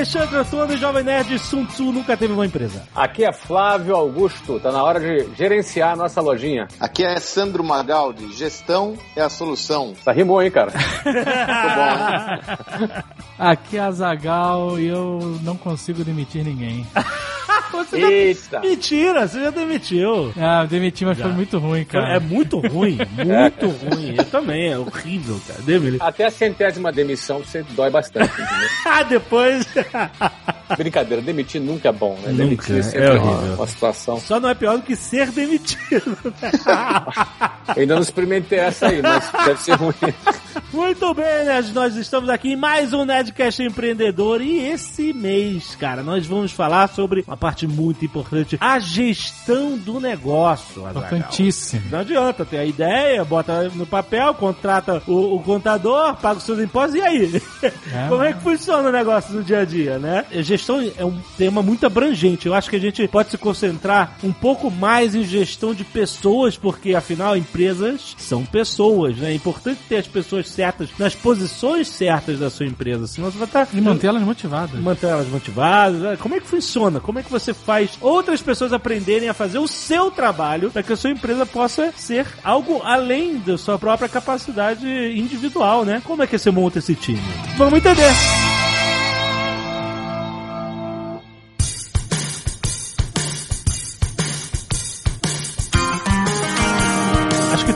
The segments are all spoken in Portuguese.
Alexandre Antônio, Jovem Nerd Sun Tzu nunca teve uma empresa. Aqui é Flávio Augusto, tá na hora de gerenciar a nossa lojinha. Aqui é Sandro Magaldi, gestão é a solução. Tá rimou, hein, cara? Muito bom, né? Aqui é a Zagal e eu não consigo demitir ninguém. Você Eita! já... Mentira, você já demitiu. Ah, demiti, mas foi muito ruim, cara. É muito ruim, muito ruim. Eu também, é horrível, cara. Demi- Até a centésima demissão você dói bastante? Ah, depois. Brincadeira, demitir nunca é bom, né? Nunca, Demitir sempre é é uma, horrível. uma situação. Só não é pior do que ser demitido. Eu ainda não experimentei essa aí, mas deve ser ruim. Muito bem, Nerd, nós estamos aqui em mais um Nerdcast Empreendedor e esse mês, cara, nós vamos falar sobre uma parte muito importante, a gestão do negócio. Importantíssimo. Não adianta, tem a ideia, bota no papel, contrata o, o contador, paga os seus impostos e aí? Como é que funciona o negócio no dia a dia, né? A Gestão é um tema muito abrangente. Eu acho que a gente pode se concentrar um pouco mais em gestão de pessoas, porque afinal empresas são pessoas, né? É importante ter as pessoas certas nas posições certas da sua empresa, senão você vai estar E manter elas motivadas. manter elas motivadas. né? Como é que funciona? Como é que você faz outras pessoas aprenderem a fazer o seu trabalho para que a sua empresa possa ser algo além da sua própria capacidade individual, né? Como é que você monta esse time? Vamos entender.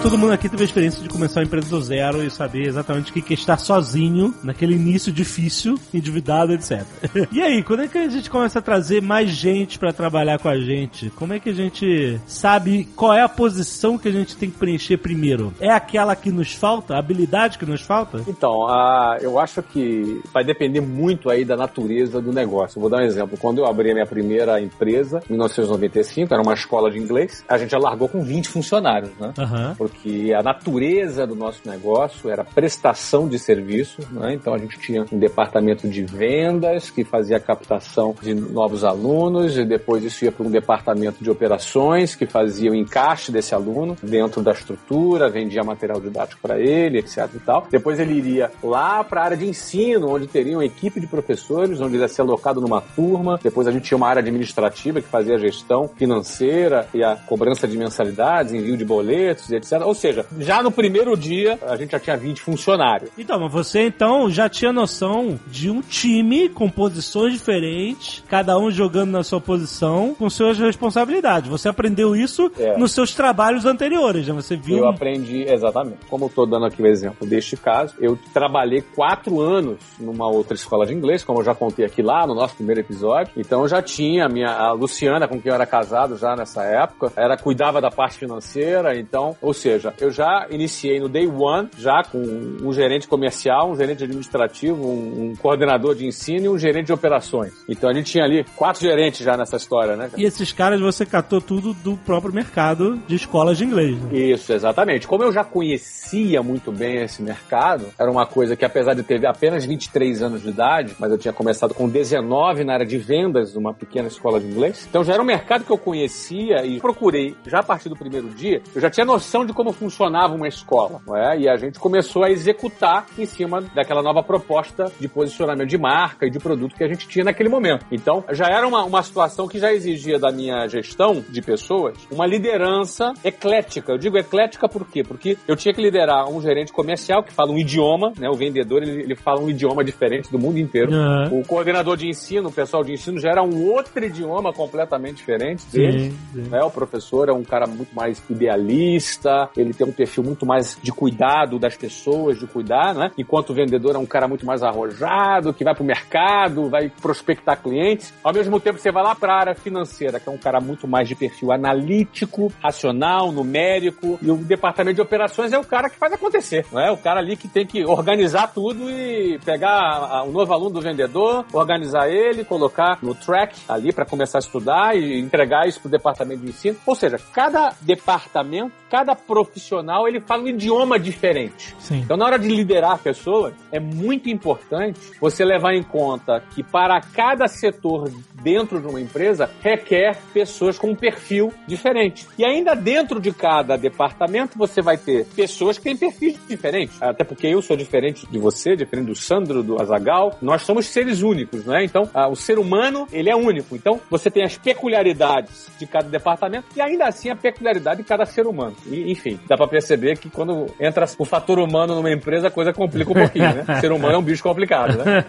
Todo mundo aqui teve a experiência de começar uma empresa do zero e saber exatamente o que é estar sozinho naquele início difícil, endividado, etc. E aí, quando é que a gente começa a trazer mais gente pra trabalhar com a gente? Como é que a gente sabe qual é a posição que a gente tem que preencher primeiro? É aquela que nos falta? A habilidade que nos falta? Então, a- eu acho que vai depender muito aí da natureza do negócio. Vou dar um exemplo. Quando eu abri a minha primeira empresa, em 1995, era uma escola de inglês, a gente já largou com 20 funcionários, né? Aham. Porque a natureza do nosso negócio era prestação de serviços, né? então a gente tinha um departamento de vendas que fazia a captação de novos alunos e depois isso ia para um departamento de operações que fazia o encaixe desse aluno dentro da estrutura, vendia material didático para ele, etc e tal. Depois ele iria lá para a área de ensino, onde teria uma equipe de professores, onde ele ia ser alocado numa turma. Depois a gente tinha uma área administrativa que fazia a gestão financeira e a cobrança de mensalidades, envio de boletos e Ou seja, já no primeiro dia a gente já tinha 20 funcionários. Então, mas você então já tinha noção de um time com posições diferentes, cada um jogando na sua posição, com suas responsabilidades. Você aprendeu isso É. nos seus trabalhos anteriores, né? Você viu. Eu aprendi, exatamente. Como eu estou dando aqui o exemplo deste caso, eu trabalhei quatro anos numa outra escola de inglês, como eu já contei aqui lá no nosso primeiro episódio. Então eu já tinha a minha a Luciana, com quem eu era casado já nessa época, era cuidava da parte financeira, então, ou seja, eu já iniciei no day one, já com um gerente comercial, um gerente administrativo, um, um coordenador de ensino e um gerente de operações. Então a gente tinha ali quatro gerentes já nessa história, né? E esses caras você catou tudo do próprio mercado de escolas de inglês. Né? Isso, exatamente. Como eu já conhecia muito bem esse mercado, era uma coisa que, apesar de ter apenas 23 anos de idade, mas eu tinha começado com 19 na área de vendas numa pequena escola de inglês, então já era um mercado que eu conhecia e procurei, já a partir do primeiro dia, eu já tinha noção de como funcionava uma escola, é? E a gente começou a executar em cima daquela nova proposta de posicionamento de marca e de produto que a gente tinha naquele momento. Então, já era uma, uma situação que já exigia da minha gestão de pessoas uma liderança eclética. Eu digo eclética por quê? Porque eu tinha que liderar um gerente comercial que fala um idioma, né? O vendedor, ele, ele fala um idioma diferente do mundo inteiro. Aham. O coordenador de ensino, o pessoal de ensino, já era um outro idioma completamente diferente dele. Sim, sim. Né? O professor é um cara muito mais idealista, ele tem um perfil muito mais de cuidado das pessoas, de cuidar, né? Enquanto o vendedor é um cara muito mais arrojado, que vai pro mercado, vai prospectar clientes. Ao mesmo tempo, você vai lá para a área financeira, que é um cara muito mais de perfil analítico, racional, numérico, e o departamento de operações é o cara que faz acontecer, não é? O cara ali que tem que organizar tudo e pegar o novo aluno do vendedor, organizar ele, colocar no track ali para começar a estudar e entregar isso pro departamento de ensino. Ou seja, cada departamento, cada profissional ele fala um idioma diferente. Sim. Então, na hora de liderar pessoas, é muito importante você levar em conta que para cada setor dentro de uma empresa requer pessoas com um perfil diferente. E ainda dentro de cada departamento você vai ter pessoas que têm perfis diferentes. Até porque eu sou diferente de você, diferente do Sandro, do Azagal. Nós somos seres únicos, né? Então, ah, o ser humano, ele é único. Então, você tem as peculiaridades de cada departamento e ainda assim a peculiaridade de cada ser humano. E, enfim, dá para perceber que quando entra o fator humano numa empresa, a coisa complica um pouquinho, né? O ser humano é um bicho complicado, né?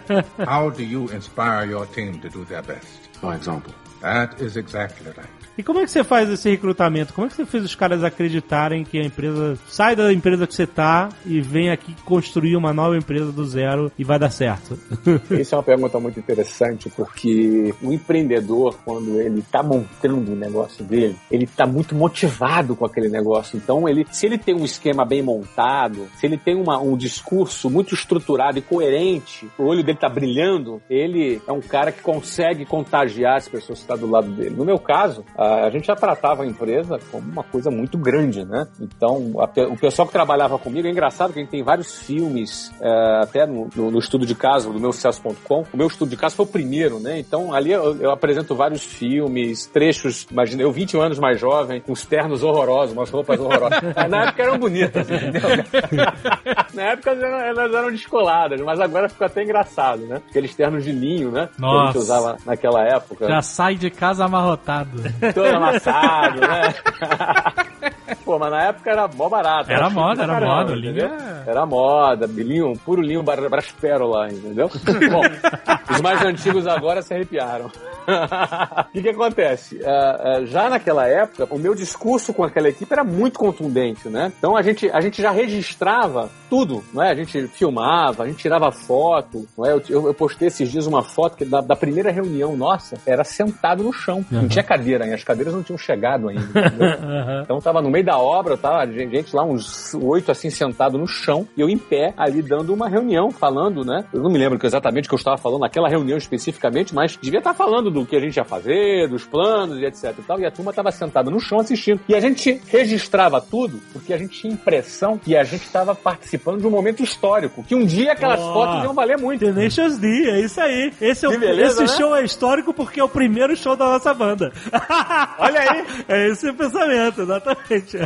How do you inspire your team to do their best? For example. That is exactly right. E como é que você faz esse recrutamento? Como é que você fez os caras acreditarem que a empresa sai da empresa que você tá e vem aqui construir uma nova empresa do zero e vai dar certo? Isso é uma pergunta muito interessante, porque o empreendedor, quando ele está montando o negócio dele, ele está muito motivado com aquele negócio. Então, ele, se ele tem um esquema bem montado, se ele tem uma, um discurso muito estruturado e coerente, o olho dele está brilhando, ele é um cara que consegue contagiar as pessoas que estão do lado dele. No meu caso, a gente já tratava a empresa como uma coisa muito grande, né? Então, a, o pessoal que trabalhava comigo, é engraçado que a gente tem vários filmes, é, até no, no, no, estudo de caso do meu sucesso.com. O meu estudo de caso foi o primeiro, né? Então, ali eu, eu, apresento vários filmes, trechos, imagina, eu 21 anos mais jovem, com os ternos horrorosos, umas roupas horrorosas. Na época eram bonitas, entendeu? Na época elas eram descoladas, mas agora ficou até engraçado, né? Aqueles ternos de linho, né? Nossa. Que a gente usava naquela época. Já sai de casa amarrotado. Todo amassado, né? Pô, mas na época era mó barato. Era moda, era caramba, moda, entendeu? linho é- Era moda, linho, puro linho braspérola, entendeu? Bom, os mais antigos agora se arrepiaram. O que que acontece? Ah, ah, já naquela época, o meu discurso com aquela equipe era muito contundente, né? Então a gente, a gente já registrava tudo, não é? A gente filmava, a gente tirava foto, não é? Eu, eu- eu postei esses dias uma foto que da, da primeira reunião nossa era sentado no chão. Não tinha cadeira ainda, as cadeiras não tinham chegado ainda. entendeu? Então tava no meio da obra, tava gente lá, uns oito assim, sentado no chão, e eu em pé, ali dando uma reunião, falando, né? Eu não me lembro exatamente o que eu estava falando naquela reunião especificamente, mas devia estar falando do que a gente ia fazer, dos planos e etc e tal, e a turma tava sentada no chão assistindo. E a gente registrava tudo, porque a gente tinha impressão que a gente estava participando de um momento histórico, que um dia aquelas Ó. fotos iam valer muito. The Nations D, é isso aí. Esse, é o, beleza, esse né? show é histórico porque é o primeiro show da nossa banda. Olha aí, É esse o pensamento, exatamente.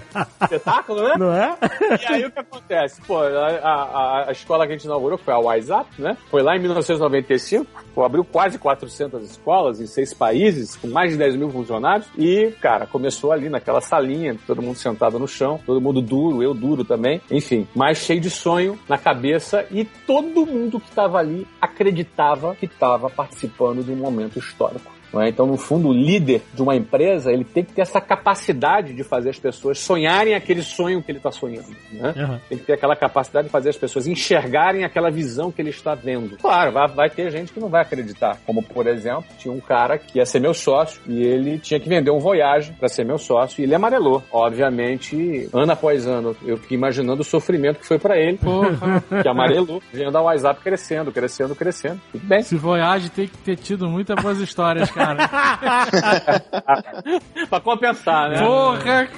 Espetáculo, né? Não é? E aí o que acontece? Pô, a, a- a escola que a gente inaugurou foi a WhatsApp, né? Foi lá em 1995, pô, abriu quase 400 escolas em seis países, com mais de 10 mil funcionários. E, cara, começou ali naquela salinha, todo mundo sentado no chão, todo mundo duro, eu duro também, enfim, mas cheio de sonho na cabeça e todo mundo que estava ali acreditava que estava participando de um momento histórico. É? Então, no fundo, o líder de uma empresa ele tem que ter essa capacidade de fazer as pessoas sonharem aquele sonho que ele está sonhando. Né? Uhum. Tem que ter aquela capacidade de fazer as pessoas enxergarem aquela visão que ele está vendo. Claro, vai, vai ter gente que não vai acreditar. Como, por exemplo, tinha um cara que ia ser meu sócio e ele tinha que vender um Voyage para ser meu sócio e ele amarelou. Obviamente, ano após ano, eu fiquei imaginando o sofrimento que foi para ele, Porra, que amarelou, vendo a WhatsApp crescendo, crescendo, crescendo. Tudo bem. esse Voyage tem que ter tido muitas boas histórias, cara. pra compensar, né? Porra!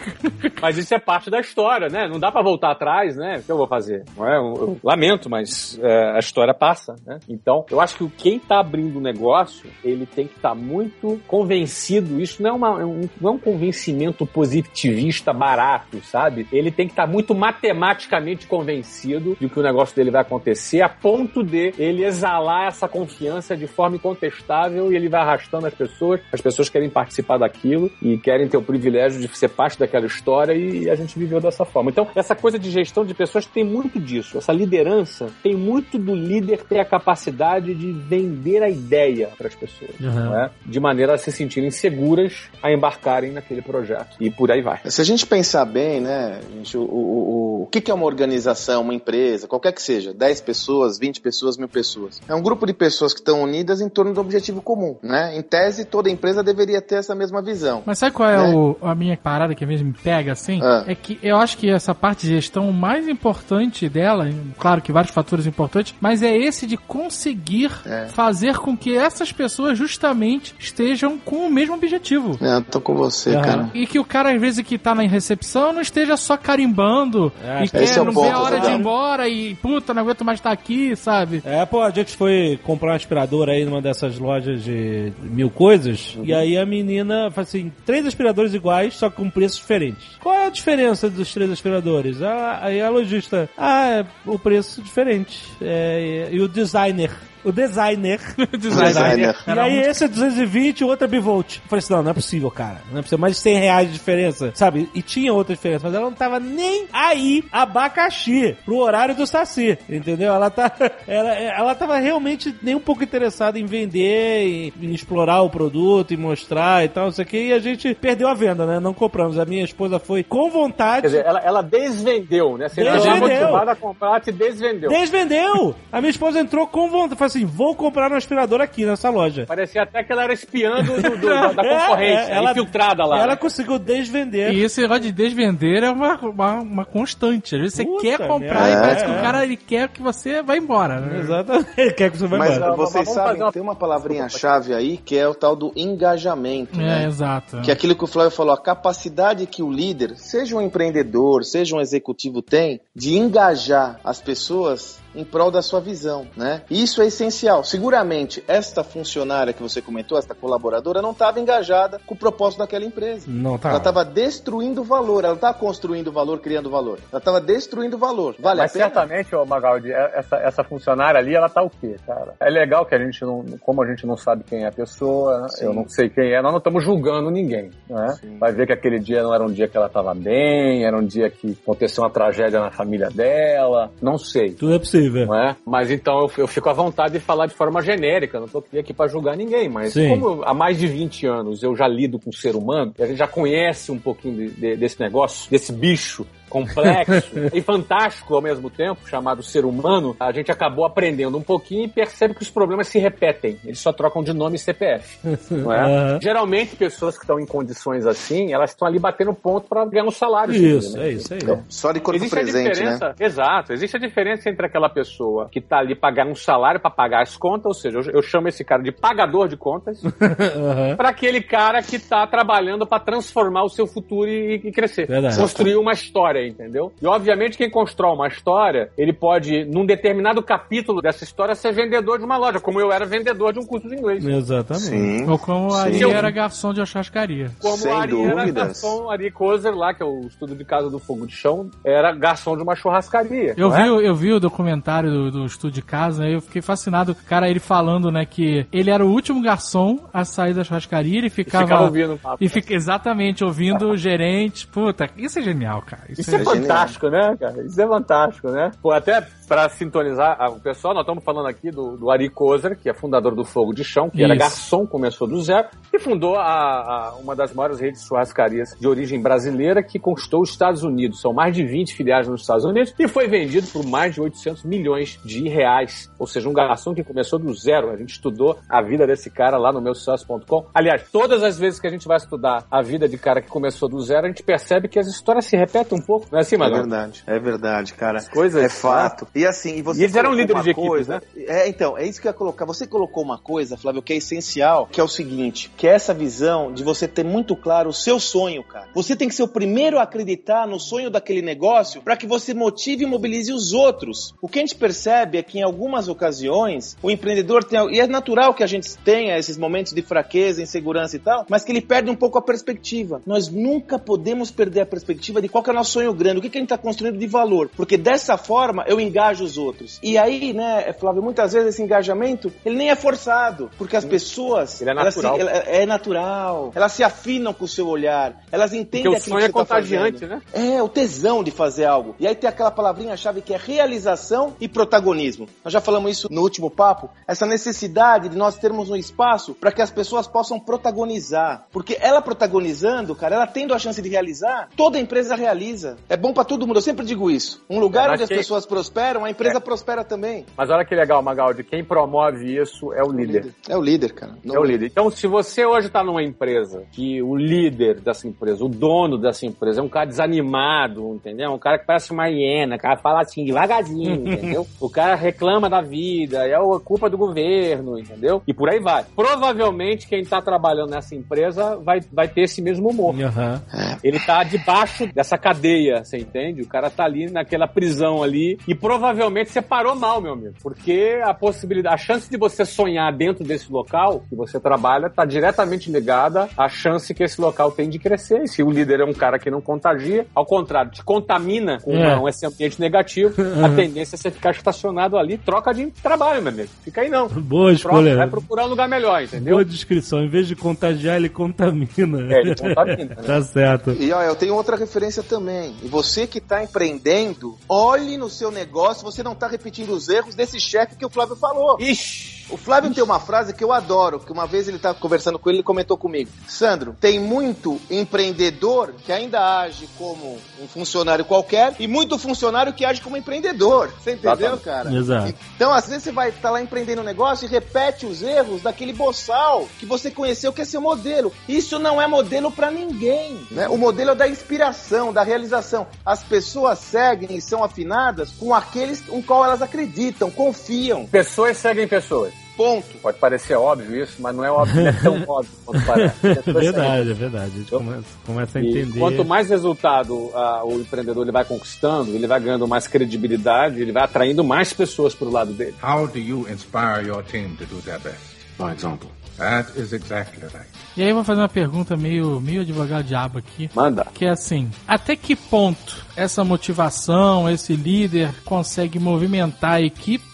Mas isso é parte da história, né? Não dá pra voltar atrás, né? O que eu vou fazer? Não é? Eu, eu lamento, mas é, a história passa, né? Então, eu acho que quem tá abrindo um negócio, ele tem que estar muito convencido. Isso não é, uma, um, não é um convencimento positivista barato, sabe? Ele tem que estar muito matematicamente convencido de que o negócio dele vai acontecer, a ponto de ele exalar essa confiança de forma incontestável e ele vai arrastando as pessoas. As pessoas querem participar daquilo e querem ter o privilégio de ser parte daquela história e a gente viveu dessa forma. Então, essa coisa de gestão de pessoas tem muito disso. Essa liderança tem muito do líder ter a capacidade de vender a ideia para as pessoas, Uhum. não é? de maneira a se sentirem seguras a embarcarem naquele projeto. E por aí vai. Se a gente pensar bem, né, gente, o, o, o, o que que é uma organização, uma empresa, qualquer que seja, 10 pessoas, 20 pessoas, mil pessoas? É um grupo de pessoas que estão unidas em torno de um objetivo comum, né? Em tese, tese, toda empresa deveria ter essa mesma visão. Mas sabe qual é Né? o- a minha parada que às vezes me pega assim? Ah. É que eu acho que essa parte de gestão mais importante dela, claro que vários fatores importantes, mas é esse de conseguir É. fazer com que essas pessoas justamente estejam com o mesmo objetivo. Eu tô com você, cara. E que o cara, às vezes, que tá na recepção, não esteja só carimbando É, e quer, é não vê a hora de ir embora e, puta, não aguento mais estar aqui, sabe? É, pô, a gente foi comprar um aspirador aí numa dessas lojas de mil coisas. E aí a menina falou assim: três aspiradores iguais, só com preços diferentes. Qual é a diferença dos três aspiradores? Ah, aí a lojista, ah, é o preço diferente. É, e o designer. O designer. Designer. E aí esse é 220 e o outro é bivolt. Eu falei assim, não, não é possível, cara. Não é possível. Mais de 100 reais de diferença, sabe? E tinha outra diferença, mas ela não tava nem aí abacaxi pro horário do Saci, entendeu? Ela tá, ela, ela tava realmente nem um pouco interessada em vender, em, em explorar o produto, em mostrar e tal, não sei o que, e a gente perdeu a venda, né? Não compramos. A minha esposa foi com vontade. Quer dizer, ela, ela desvendeu, né? Você Desvendeu. estava motivada a comprar, te desvendeu. Desvendeu! A minha esposa entrou com vontade. Assim: vou comprar um aspirador aqui nessa loja. Parecia até que ela era espiã do, do- da, da É, concorrência, é, ela- infiltrada lá. Ela conseguiu desvender. E esse negócio de desvender é uma, uma, uma constante. Às vezes você Puta quer comprar merda. e parece É, que é. o cara ele quer que você vá embora, né? Exatamente. Quer que você vai Mas embora. vocês vamos sabem, uma- tem uma palavrinha-chave aí que é o tal do engajamento, É, né? exato. Que é aquilo que o Flávio falou, a capacidade que o líder, seja um empreendedor, seja um executivo, tem de engajar as pessoas em prol da sua visão, né? E Isso é essencial. Seguramente, esta funcionária que você comentou, esta colaboradora, não estava engajada com o propósito daquela empresa. Não tá. Ela estava destruindo valor, ela não estava construindo valor, criando valor. Ela estava destruindo valor. Vale Mas a pena? certamente, ô Magaldi, é- essa, essa funcionária ali, ela tá o quê, cara? É legal que a gente não, como a gente não sabe quem é a pessoa, Sim. eu não sei quem é, nós não estamos julgando ninguém, né? Vai ver que aquele dia não era um dia que ela tava bem, era um dia que aconteceu uma tragédia na família dela, não sei. Tudo é possível. Não é? Mas então eu, eu fico à vontade de falar de forma genérica, não tô aqui para julgar ninguém, mas Sim. como há mais de 20 anos eu já lido com o ser humano, a gente já conhece um pouquinho de- de- desse negócio, desse bicho complexo e fantástico ao mesmo tempo, chamado ser humano, a gente acabou aprendendo um pouquinho e percebe que os problemas se repetem. Eles só trocam de nome e CPF. Não é? Aham. Geralmente, pessoas que estão em condições assim, elas estão ali batendo ponto para ganhar um salário. Isso, né? é isso aí. Só de corpo Existe presente, né? exato, existe a diferença entre aquela pessoa que tá ali pagando um salário para pagar as contas, ou seja, eu, eu chamo esse cara de pagador de contas, Aham. para aquele cara que tá trabalhando para transformar o seu futuro e, e crescer. Verdade. Construir uma história, entendeu? E obviamente quem constrói uma história, ele pode, num determinado capítulo dessa história, ser vendedor de uma loja, como eu era vendedor de um curso de inglês. Exatamente. Sim. Ou como a Sim. Ari era garçom de uma churrascaria. Como Sem a Ari era dúvidas. garçom, Ari Kozer lá, que é o estudo de casa do fogo de chão, era garçom de uma churrascaria. Eu não vi, é? o- eu vi o documentário do, do estúdio de casa, né? Eu fiquei fascinado. Cara, ele falando, né, que ele era o último garçom a sair da churrascaria, ele ficava. Ficava ouvindo o papo. E fica exatamente ouvindo o gerente. Puta, isso é genial, cara. Isso, Isso é, é, fantástico, né, cara? Isso é fantástico, né? Pô, até pra sintonizar ah, o pessoal, nós estamos falando aqui do, do Ari Kozer, que é fundador do Fogo de Chão, que era Isso. garçom, começou do zero, e fundou a, a- uma das maiores redes de churrascarias de origem brasileira que conquistou os Estados Unidos. São mais de 20 filiais nos Estados Unidos e foi vendido por mais de 800 milhões de reais. Ou seja, um garçom que começou do zero. A gente estudou a vida desse cara lá no meu sucesso.com. Aliás, todas as vezes que a gente vai estudar a vida de cara que começou do zero, a gente percebe que as histórias se repetem um pouco. Não é assim, É Magal? verdade, é verdade, cara. coisas, é fato. E assim, e você E eles eram líderes de equipes, coisa, né? É, então, é isso que eu ia colocar. Você colocou uma coisa, Flávio, que é essencial, que é o seguinte, que é essa visão de você ter muito claro o seu sonho, cara. Você tem que ser o primeiro a acreditar no sonho daquele negócio para que você motive e mobilize os outros. O que a gente percebe é que em algumas ocasiões o empreendedor tem, e é natural que a gente tenha esses momentos de fraqueza, insegurança e tal, mas que ele perde um pouco a perspectiva. Nós nunca podemos perder a perspectiva de qual que é o nosso sonho grande, o que, que a gente está construindo de valor, porque dessa forma eu engajo os outros. E aí, né, Flávio, muitas vezes esse engajamento ele nem é forçado, porque as pessoas Ele é elas se- natural. ela- é natural, elas se afinam com o seu olhar, elas entendem Porque o aquilo sonho é tá contagiante, né? É, o tesão de fazer algo. E aí tem aquela palavrinha-chave que é realização e protagonismo. Nós já falamos isso no último papo. Essa necessidade de nós termos um espaço para que as pessoas possam protagonizar. Porque ela protagonizando, cara, ela tendo a chance de realizar, toda empresa realiza. é bom pra todo mundo. Eu sempre digo isso. Um lugar onde as pessoas prosperam, a empresa prospera também. Mas olha que legal, Magaldi, quem promove isso é o líder. É o líder, cara. Não É o líder. Então, se você hoje está numa empresa que o líder dessa empresa, o dono dessa empresa, é um cara desanimado, entendeu? Um cara que parece uma hiena, o cara fala assim devagarzinho, entendeu? O cara reclama da vida, é a culpa do governo, entendeu? E por aí vai. Provavelmente quem está trabalhando nessa empresa vai, vai ter esse mesmo humor. Aham. Ele tá debaixo dessa cadeia, você entende? O cara tá ali naquela prisão ali e provavelmente você parou mal, meu amigo. Porque a possibilidade, a chance de você sonhar dentro desse local que você trabalha tá diretamente ligada à chance que esse local tem de crescer. E se o líder é um cara que não contagia, ao contrário, te contamina com É. uma- esse ambiente negativo, a tendência é você ficar estacionado ali, troca de trabalho, meu amigo. Fica aí não. Boa Troca, escolha. vai procurar um lugar melhor, entendeu? Boa descrição. Em vez de contagiar, ele contamina. É, ele contamina, né? tá certo. E ó, eu tenho outra referência também. E você que tá empreendendo, olhe no seu negócio, você não tá repetindo os erros desse chefe que o Flávio falou. Ixi! O Flávio tem uma frase que eu adoro, que uma vez ele tava conversando com ele, ele comentou comigo. Sandro, tem muito empreendedor que ainda age como um funcionário qualquer e muito funcionário que age como empreendedor. Você entendeu, cara? Exato. Então, às vezes você vai estar lá empreendendo um negócio e repete os erros daquele boçal que você conheceu que é seu modelo. Isso não é modelo pra ninguém. Né? O modelo é da inspiração, da realização. As pessoas seguem e são afinadas com aqueles com qual elas acreditam, confiam. Pessoas seguem pessoas. Ponto. Pode parecer óbvio isso, mas não é óbvio, não é tão óbvio quanto parece. É verdade, é verdade. A gente começa, começa a E entender. quanto mais resultado ah, o empreendedor ele vai conquistando, ele vai ganhando mais credibilidade, ele vai atraindo mais pessoas para o lado dele. How do you inspire your team to do their best? By example. That is exactly right. E aí eu vou fazer uma pergunta meio, meio advogado diabo aqui. Manda. Que é assim, até que ponto essa motivação, esse líder consegue movimentar a equipe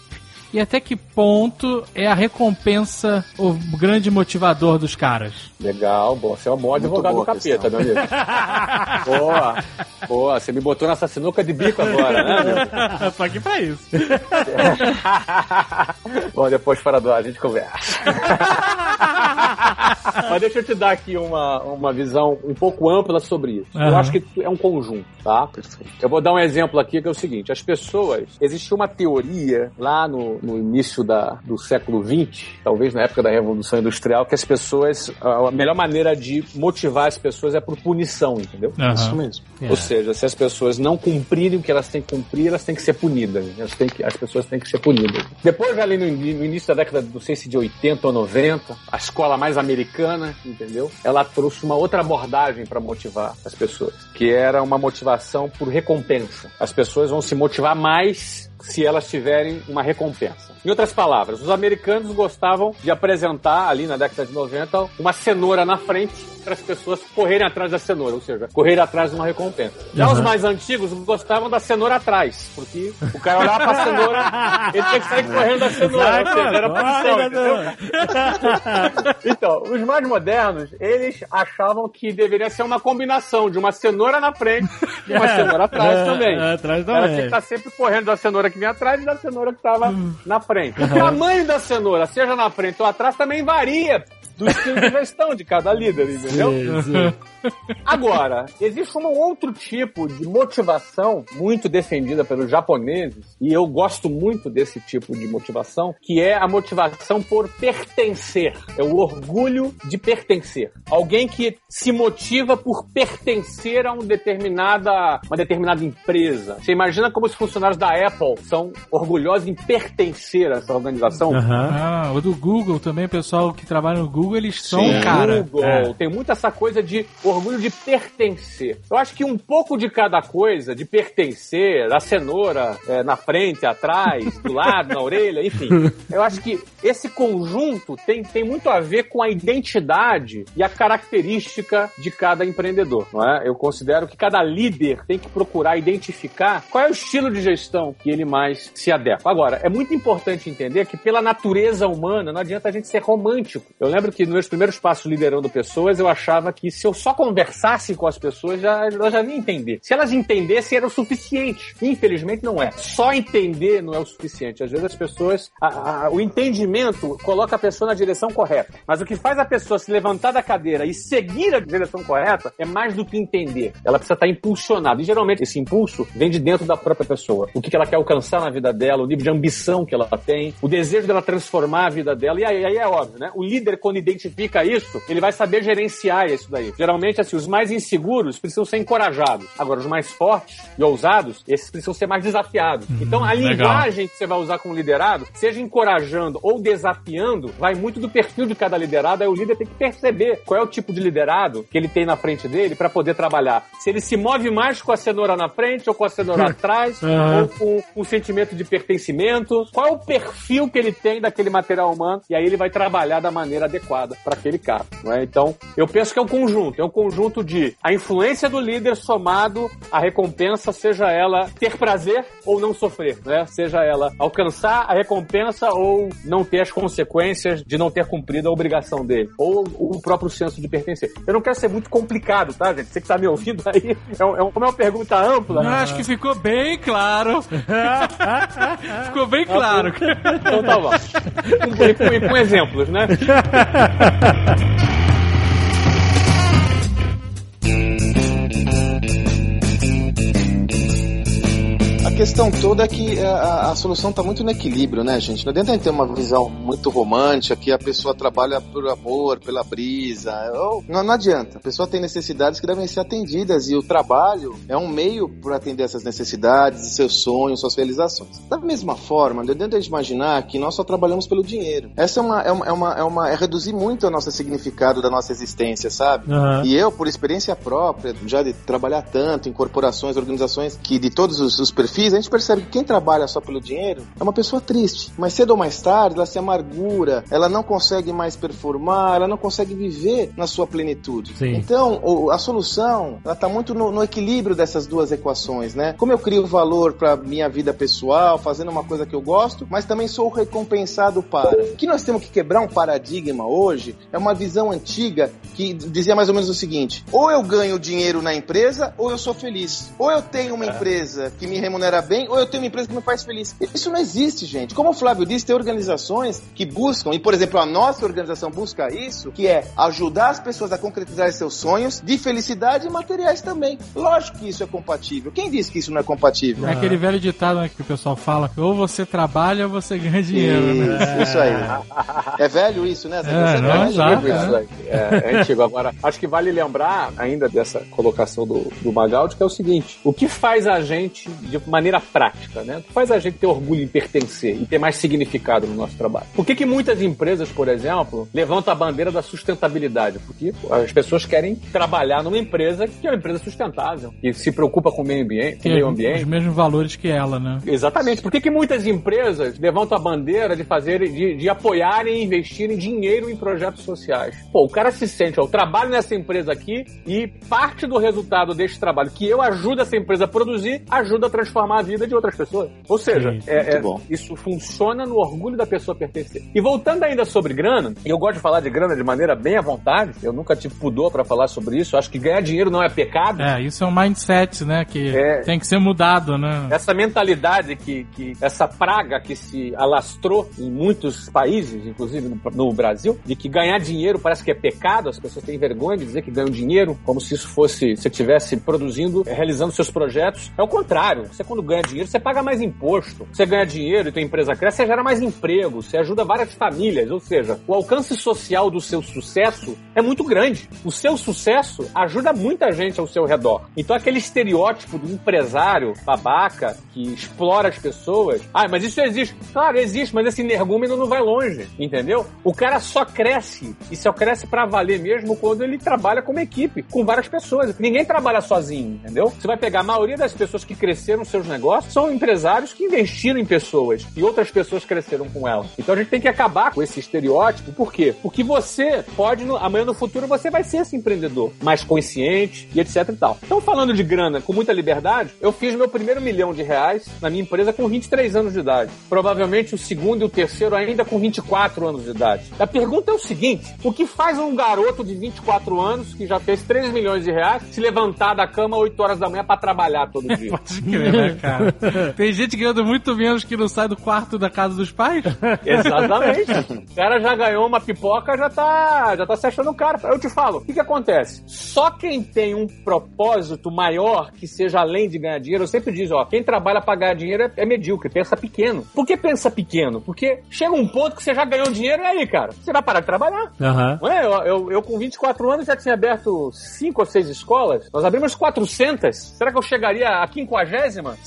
e até que ponto é a recompensa o grande motivador dos caras? Legal, bom. Você é um bom advogado do capeta, meu amigo. boa, boa. Você me botou nessa sinuca de bico agora, né, meu? Só que pra isso. Bom, depois fora do ar a gente conversa. Mas deixa eu te dar aqui uma, uma visão um pouco ampla sobre isso. Eu Aham. acho que é um conjunto, tá? Eu vou dar um exemplo aqui que é o seguinte: as pessoas. Existe uma teoria lá no, no início da, do século XX, talvez na época da Revolução Industrial, que as pessoas. A melhor maneira de motivar as pessoas é por punição, entendeu? Aham. mesmo. É. Ou seja, se as pessoas não cumprirem o que elas têm que cumprir, elas têm que ser punidas. Elas têm que, as pessoas têm que ser punidas. Depois, ali no, no início da década, não sei se de 80 ou 90, a escola mais americana, entendeu? Ela trouxe uma outra abordagem para motivar as pessoas, que era uma motivação por recompensa. As pessoas vão se motivar mais se elas tiverem uma recompensa. Em outras palavras, os americanos gostavam de apresentar ali na década de 90 uma cenoura na frente para as pessoas correrem atrás da cenoura, ou seja, correrem atrás de uma recompensa. Já os mais antigos gostavam da cenoura atrás, porque o cara olhava para a cenoura, ele tinha que sair correndo da cenoura, ou seja, era entendeu? Então, os mais modernos, eles achavam que deveria ser uma combinação de uma cenoura na frente e uma cenoura atrás também. É, atrás Ela tinha que também. estar sempre correndo da cenoura que vinha atrás e da cenoura que estava na frente. O tamanho da cenoura, seja na frente ou atrás, também varia do estilo de gestão de cada líder, entendeu? Sim, sim. Agora, existe um outro tipo de motivação muito defendida pelos japoneses, e eu gosto muito desse tipo de motivação, que é a motivação por pertencer. É o orgulho de pertencer. Alguém que se motiva por pertencer a um determinada, uma determinada empresa. Você imagina como os funcionários da Apple são orgulhosos em pertencer a essa organização? Aham. Ah, o do Google também, o pessoal que trabalha no Google, eles são, Sim, cara. Google, É. tem muito essa coisa de orgulho de pertencer. Eu acho que um pouco de cada coisa, de pertencer, a cenoura é, na frente, atrás, do lado, na orelha, enfim. Eu acho que esse conjunto tem, tem muito a ver com a identidade e a característica de cada empreendedor, não é? Eu considero que cada líder tem que procurar identificar qual é o estilo de gestão que ele mais se adequa. Agora, é muito importante entender que pela natureza humana não adianta a gente ser romântico. Eu lembro que que nos meus primeiros passos liderando pessoas, eu achava que se eu só conversasse com as pessoas, já, elas já iam entender. Se elas entendessem, era o suficiente. Infelizmente, não é. Só entender não é o suficiente. Às vezes as pessoas, a, a, o entendimento coloca a pessoa na direção correta. Mas o que faz a pessoa se levantar da cadeira e seguir a direção correta é mais do que entender. Ela precisa estar impulsionada. E geralmente esse impulso vem de dentro da própria pessoa. O que ela quer alcançar na vida dela, o nível de ambição que ela tem, o desejo dela transformar a vida dela. E aí, aí é óbvio, né? O líder, quando identifica isso, ele vai saber gerenciar isso daí. Geralmente, assim, os mais inseguros precisam ser encorajados. Agora, os mais fortes e ousados, esses precisam ser mais desafiados. Uhum, então, a legal. linguagem que você vai usar como liderado, seja encorajando ou desafiando, vai muito do perfil de cada liderado. Aí o líder tem que perceber qual é o tipo de liderado que ele tem na frente dele para poder trabalhar. Se ele se move mais com a cenoura na frente ou com a cenoura atrás, Uhum. ou com um sentimento de pertencimento, qual é o perfil que ele tem daquele material humano, e aí ele vai trabalhar da maneira adequada para aquele cara. Não é? Então, eu penso que é um conjunto, é um conjunto de a influência do líder somado à recompensa, seja ela ter prazer ou não sofrer, né? Seja ela alcançar a recompensa ou não ter as consequências de não ter cumprido a obrigação dele, ou o próprio senso de pertencer. Eu não quero ser muito complicado, tá, gente? Você que tá me ouvindo aí, é, um- é como é uma pergunta ampla, Eu acho que ficou bem claro. ficou bem claro. Então tá bom. Com, com- com exemplos, né? questão toda é que a, a- a solução está muito no equilíbrio, né, gente? Não adianta a gente ter uma visão muito romântica que a pessoa trabalha por amor, pela brisa. Ou- Não, não adianta. A pessoa tem necessidades que devem ser atendidas e o trabalho é um meio para atender essas necessidades, seus sonhos, suas realizações. Da mesma forma, não adianta a gente imaginar que nós só trabalhamos pelo dinheiro. Essa é uma, é uma, é uma, é uma- é reduzir muito o nosso significado da nossa existência, sabe? Aham. E eu, por experiência própria, já de trabalhar tanto em corporações, organizações que de todos os, os perfis, a gente percebe que quem trabalha só pelo dinheiro é uma pessoa triste. Mas cedo ou mais tarde, ela se amargura, ela não consegue mais performar, ela não consegue viver na sua plenitude. Sim. Então, a solução, ela tá muito no, no equilíbrio dessas duas equações, né? Como eu crio valor para minha vida pessoal, fazendo uma coisa que eu gosto, mas também sou recompensado para. O que nós temos que quebrar um paradigma hoje é uma visão antiga que dizia mais ou menos o seguinte: ou eu ganho dinheiro na empresa, ou eu sou feliz. Ou eu tenho uma empresa que me remunera bem, ou eu tenho uma empresa que me faz feliz. Isso não existe, gente. Como o Flávio disse, tem organizações que buscam, e por exemplo, a nossa organização busca isso, que é ajudar as pessoas a concretizar seus sonhos de felicidade e materiais também. Lógico que isso é compatível. Quem disse que isso não é compatível? É aquele velho ditado né, que o pessoal fala ou você trabalha ou você ganha dinheiro, né? Isso aí. É velho isso, né? Essa É, não. Antigo isso aí. É, é antigo. Agora, acho que vale lembrar ainda dessa colocação do, do Magaldi, que é o seguinte: o que faz a gente, de maneira prática, né? Faz a gente ter orgulho em pertencer e ter mais significado no nosso trabalho? Por que, que muitas empresas, por exemplo, levantam a bandeira da sustentabilidade? Porque as pessoas querem trabalhar numa empresa que é uma empresa sustentável, que se preocupa com o meio ambiente. Com Tem meio os ambiente. mesmos valores que ela, né? Exatamente. Por que, que muitas empresas levantam a bandeira de fazer, de, de apoiarem e investirem dinheiro em projetos sociais? Pô, o cara se sente, ó, eu trabalho nessa empresa aqui e parte do resultado desse trabalho que eu ajudo essa empresa a produzir ajuda a transformar a vida de outras pessoas. Ou seja, Sim, é- é- isso funciona no orgulho da pessoa pertencer. E voltando ainda sobre grana, e eu gosto de falar de grana de maneira bem à vontade, eu nunca tive pudor para falar sobre isso, acho que ganhar dinheiro não é pecado. É, isso é um mindset, né? Que É. tem que ser mudado, né? Essa mentalidade que, que essa praga que se alastrou em muitos países, inclusive no, no Brasil, de que ganhar dinheiro parece que é pecado, as pessoas têm vergonha de dizer que ganham dinheiro, como se isso fosse, você estivesse produzindo, realizando seus projetos. É o contrário. Você quando ganha dinheiro, você paga mais imposto. Você ganha dinheiro e tua empresa cresce, você gera mais emprego, você ajuda várias famílias. Ou seja, o alcance social do seu sucesso é muito grande. O seu sucesso ajuda muita gente ao seu redor. Então aquele estereótipo do empresário babaca que explora as pessoas. Ah, mas isso existe. Claro, existe, mas esse energúmeno não vai longe, entendeu? O cara só cresce e só cresce pra valer mesmo mesmo quando ele trabalha como equipe, com várias pessoas. Ninguém trabalha sozinho, entendeu? Você vai pegar a maioria das pessoas que cresceram seus negócios são empresários que investiram em pessoas e outras pessoas cresceram com elas. Então a gente tem que acabar com esse estereótipo. Por quê? Porque você pode, no, amanhã no futuro, você vai ser esse empreendedor mais consciente e etc e tal. Então, falando de grana com muita liberdade, eu fiz meu primeiro milhão de reais na minha empresa com 23 anos de idade. Provavelmente o segundo e o terceiro ainda com 24 anos de idade. A pergunta é o seguinte: o que faz um garoto de 24 anos, que já fez 3 milhões de reais, se levantar da cama 8 horas da manhã para trabalhar todo dia? Pode crer, né, cara? Tem gente ganhando muito menos que não sai do quarto da casa dos pais. Exatamente. O cara já ganhou uma pipoca, já tá, já tá se achando cara. Eu te falo, o que que acontece? Só quem tem um propósito maior que seja além de ganhar dinheiro, eu sempre digo, ó, quem trabalha pra ganhar dinheiro é, é medíocre, pensa pequeno. Por que pensa pequeno? Porque chega um ponto que você já ganhou dinheiro e aí, cara, você vai parar de trabalhar. Aham. Não é? Eu, eu, eu, com 24 anos já tinha aberto 5 ou 6 escolas. Nós abrimos 400. Será que eu chegaria a 50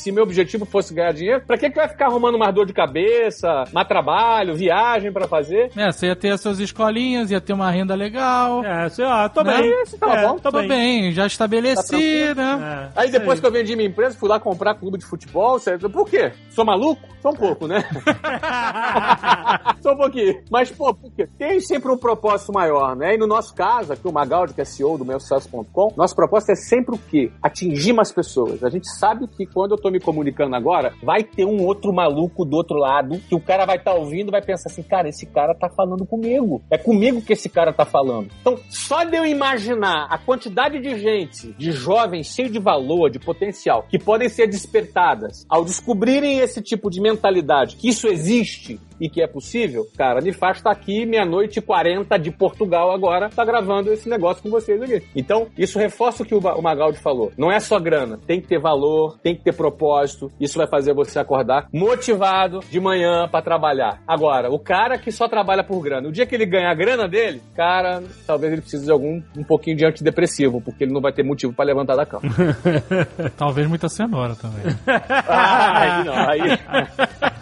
se meu objetivo fosse ganhar dinheiro? Pra que que vai ficar arrumando mais dor de cabeça, mais trabalho, viagem pra fazer? É, você ia ter as suas escolinhas, ia ter uma renda legal. É, assim, ó, tô Né? bem. Isso, tá É, bom. tô, Tô bem, já estabeleci, né? É, Aí isso depois que eu vendi minha empresa, fui lá comprar clube de futebol. Certo? Por quê? Sou maluco? Sou um pouco, né? Só um pouquinho. Mas, pô, por quê? tem sempre um propósito maior, né? E no nosso caso, aqui o Magaldi, que é CEO do meusucesso.com, nosso propósito é sempre o quê? Atingir mais pessoas. A gente sabe que quando eu tô me comunicando agora, vai ter um outro maluco do outro lado, que o cara vai estar ouvindo e vai pensar assim, cara, esse cara tá falando comigo. É comigo que esse cara tá falando. Então, só de eu imaginar a quantidade de gente, de jovens cheio de valor, de potencial, que podem ser despertadas ao descobrirem esse tipo de mentalidade, que isso existe e que é possível, cara, a Nifaz tá aqui meia-noite e 40 de Portugal agora, tá gravando esse negócio com vocês aqui. Então, isso reforça o que o Magaldi falou. Não é só grana, tem que ter valor, tem que ter propósito. Isso vai fazer você acordar motivado de manhã pra trabalhar. Agora, o cara que só trabalha por grana, o dia que ele ganhar a grana dele, cara, talvez ele precise de algum um pouquinho de antidepressivo, porque ele não vai ter motivo pra levantar da cama. Talvez muita cenoura também. Ai, não, aí...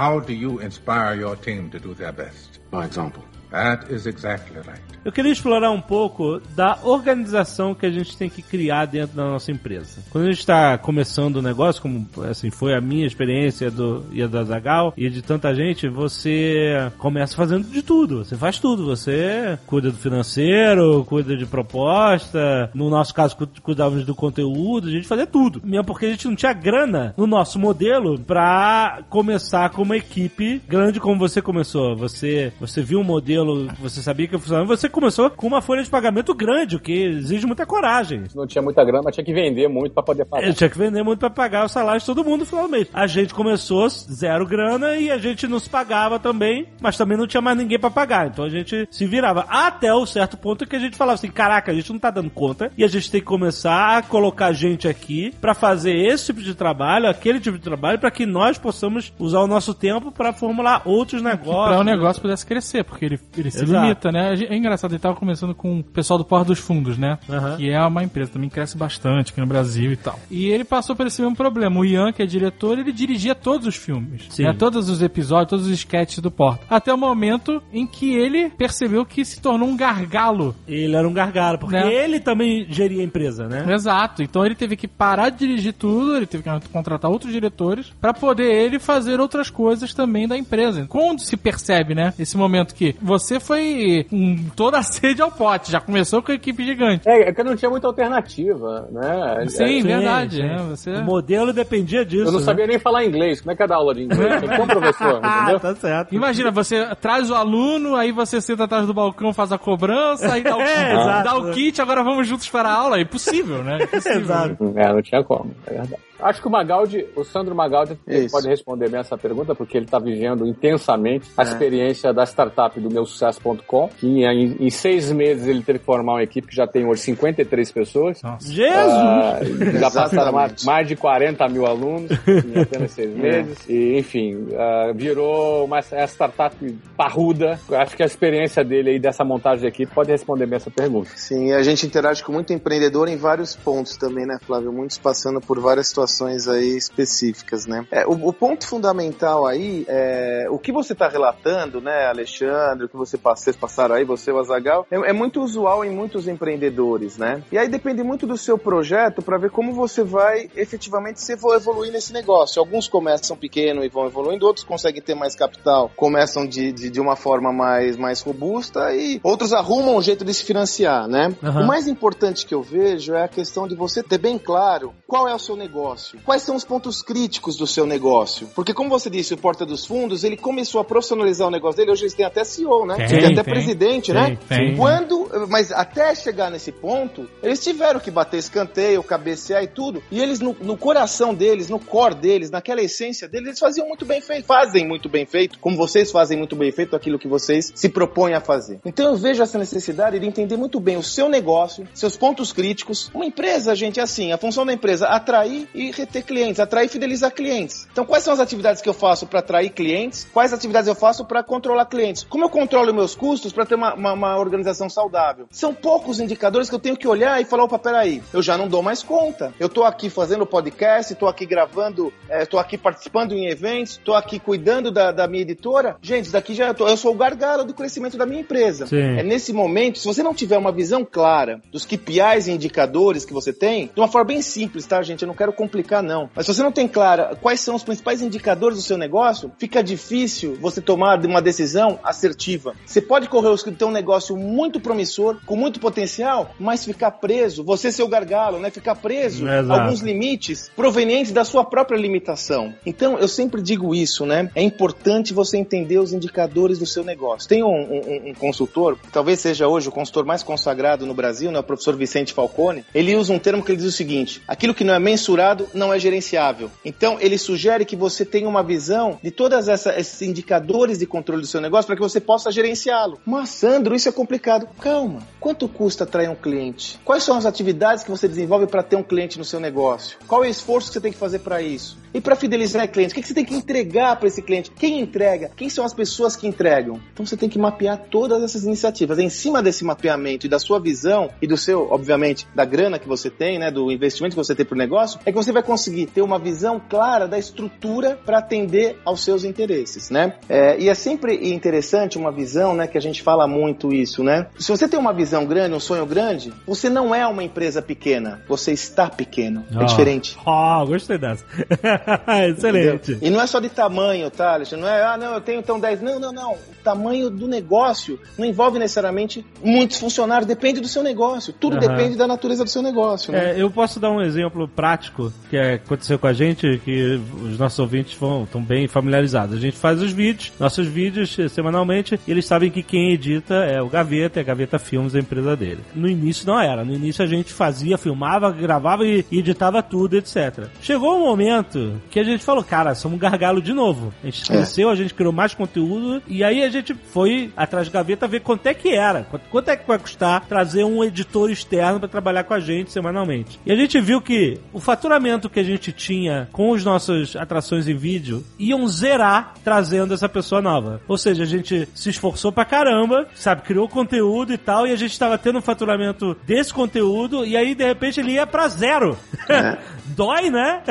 How do you inspire your team to do their best? By example. That is exactly right. Eu queria explorar um pouco da organização que a gente tem que criar dentro da nossa empresa. Quando a gente está começando o negócio, como assim foi a minha experiência do, e a da Zagal e de tanta gente, você começa fazendo de tudo. Você faz tudo. Você cuida do financeiro, cuida de proposta. No nosso caso, cu- cuidávamos do conteúdo. A gente fazia tudo. Mesmo porque a gente não tinha grana no nosso modelo para começar com uma equipe grande como você começou. Você, você viu um modelo, você sabia que funcionava. Você começou com uma folha de pagamento grande, o que exige muita coragem. Não tinha muita grana, mas tinha que vender muito pra poder pagar. Eu tinha que vender muito pra pagar o salário de todo mundo no final do mês. A gente começou zero grana e a gente nos pagava também, mas também não tinha mais ninguém pra pagar. Então a gente se virava até o certo ponto que a gente falava assim: caraca, a gente não tá dando conta e a gente tem que começar a colocar gente aqui pra fazer esse tipo de trabalho, aquele tipo de trabalho, pra que nós possamos usar o nosso tempo pra formular outros negócios. Pra o negócio pudesse crescer, porque ele, ele se Exato. limita, né? É engraçado, ele tava começando com o pessoal do Porto dos Fundos, né? Aham. Que é uma empresa, também cresce bastante aqui no Brasil e tal. E ele passou por esse mesmo problema. O Ian, que é diretor, ele dirigia todos os filmes. Sim. Né? Todos os episódios, todos os sketches do Porto. Até o momento em que ele percebeu que se tornou um gargalo. Ele era um gargalo, porque Né? ele também geria a empresa, né? Exato. Então ele teve que parar de dirigir tudo, ele teve que contratar outros diretores pra poder ele fazer outras coisas também da empresa. Quando se percebe, né, esse momento que você foi com toda a sede ao pote, já começou com a equipe gigante. É, é que não tinha muita alternativa, né? Sim, É, verdade. sim. né? Você... O modelo dependia disso. Eu não né? sabia nem falar inglês. Como é que é dar aula de inglês? Tem um professor, Ah, entendeu? tá certo. Imagina, você traz o aluno, aí você senta atrás do balcão, faz a cobrança, aí dá o, É, exato. dá o kit, agora vamos juntos para a aula. É impossível, né? É impossível. Exato. É, não tinha como, é verdade. Acho que o Magaldi, o Sandro Magaldi pode responder bem essa pergunta, porque ele está vivendo intensamente a experiência da startup do meu sucesso.com, que em, em seis meses ele teve que formar uma equipe que já tem hoje 53 pessoas. Nossa. Jesus! Ah, já passaram mais, mais de 40 mil alunos em apenas seis meses. E, enfim, ah, virou uma é startup parruda. Acho que a experiência dele aí dessa montagem de equipe pode responder bem essa pergunta. Sim, a gente interage com muito empreendedor em vários pontos também, né, Flávio? Muitos passando por várias situações situações aí específicas, né? É, o, o, ponto fundamental aí é o que você está relatando, né, Alexandre, o que você, vocês passaram aí, você, o Azagal, é, é, muito usual em muitos empreendedores, né? E aí depende muito do seu projeto para ver como você vai efetivamente se evoluir nesse negócio. Alguns começam pequeno e vão evoluindo, outros conseguem ter mais capital, começam de, de, de uma forma mais, mais robusta e outros arrumam um jeito de se financiar, né? Uhum. O mais importante que eu vejo é a questão de você ter bem claro qual é o seu negócio, quais são os pontos críticos do seu negócio. Porque, como você disse, o Porta dos Fundos, ele começou a profissionalizar o negócio dele, hoje eles têm até CEO, né? Tem, tem até tem, presidente, tem, né? Tem, Quando, mas até chegar nesse ponto, eles tiveram que bater escanteio, cabecear e tudo, e eles, no, no coração deles, no core deles, naquela essência deles, eles faziam muito bem feito, fazem muito bem feito, como vocês fazem muito bem feito aquilo que vocês se propõem a fazer. Então eu vejo essa necessidade de entender muito bem o seu negócio, seus pontos críticos. Uma empresa, gente, é assim, a função da empresa é atrair e reter clientes, atrair e fidelizar clientes. Então quais são as atividades que eu faço para atrair clientes? Quais atividades eu faço para controlar clientes? Como eu controlo meus custos para ter uma, uma, uma, organização saudável? São poucos indicadores que eu tenho que olhar e falar, opa, peraí, eu já não dou mais conta. Eu tô aqui fazendo podcast, tô aqui gravando, é, tô aqui participando em eventos, tô aqui cuidando da, da minha editora. Gente, isso daqui já tô, eu sou o gargalo do crescimento da minha empresa. Sim. É nesse momento, se você não tiver uma visão clara dos KPIs e indicadores que você tem, de uma forma bem simples, tá, gente? Eu não quero complicar, não. Mas se você não tem clara quais são os principais indicadores do seu negócio, fica difícil você tomar uma decisão assertiva. Você pode correr o risco de ter um negócio muito promissor, com muito potencial, mas ficar preso, você ser o gargalo, né? Ficar preso a alguns limites provenientes da sua própria limitação. Então, eu sempre digo isso, né? É importante você entender os indicadores do seu negócio. Tem um, um, um consultor, talvez seja hoje o consultor mais consagrado no Brasil, né? O professor Vicente Falcone. Ele usa um termo que ele diz o seguinte: aquilo que não é mensurado não é gerenciável. Então, ele sugere que você tenha uma visão de todos esses indicadores de controle do seu negócio para que você possa gerenciá-lo. Mas, Sandro, isso é complicado. Calma. Quanto custa atrair um cliente? Quais são as atividades que você desenvolve para ter um cliente no seu negócio? Qual é o esforço que você tem que fazer para isso? E para fidelizar clientes, o que você tem que entregar para esse cliente? Quem entrega? Quem são as pessoas que entregam? Então você tem que mapear todas essas iniciativas. Em cima desse mapeamento e da sua visão e do seu, obviamente, da grana que você tem, né, do investimento que você tem para o negócio, é que você vai conseguir ter uma visão clara da estrutura para atender aos seus interesses, né? É, e é sempre interessante uma visão, né, que a gente fala muito isso, né? Se você tem uma visão grande, um sonho grande, você não é uma empresa pequena, você está pequeno. Oh. É diferente. Ah, oh, gostei dessa. Excelente. Entendeu? E não é só de tamanho, tá, Alexandre? Não é, ah, não, eu tenho então 10. Não, não, não. O tamanho do negócio não envolve necessariamente muitos funcionários, depende do seu negócio. Tudo uhum. depende da natureza do seu negócio. Né? É, eu posso dar um exemplo prático que aconteceu com a gente, que os nossos ouvintes estão bem familiarizados. A gente faz os vídeos, nossos vídeos eh, semanalmente, e eles sabem que quem edita é o Gaveta, é a Gaveta Filmes, a empresa dele. No início não era. No início a gente fazia, filmava, gravava e editava tudo, etc. Chegou um momento que a gente falou, cara, somos um gargalo de novo. A gente é. cresceu, a gente criou mais conteúdo, e aí a gente foi atrás de Gaveta ver quanto é que era, quanto, quanto é que vai custar trazer um editor externo para trabalhar com a gente semanalmente. E a gente viu que o faturamento que a gente tinha com as nossas atrações em vídeo iam zerar trazendo essa pessoa nova. Ou seja, a gente se esforçou pra caramba, sabe, criou conteúdo e tal, e a gente estava tendo um faturamento desse conteúdo, e aí de repente ele ia para zero. É. Dói, né?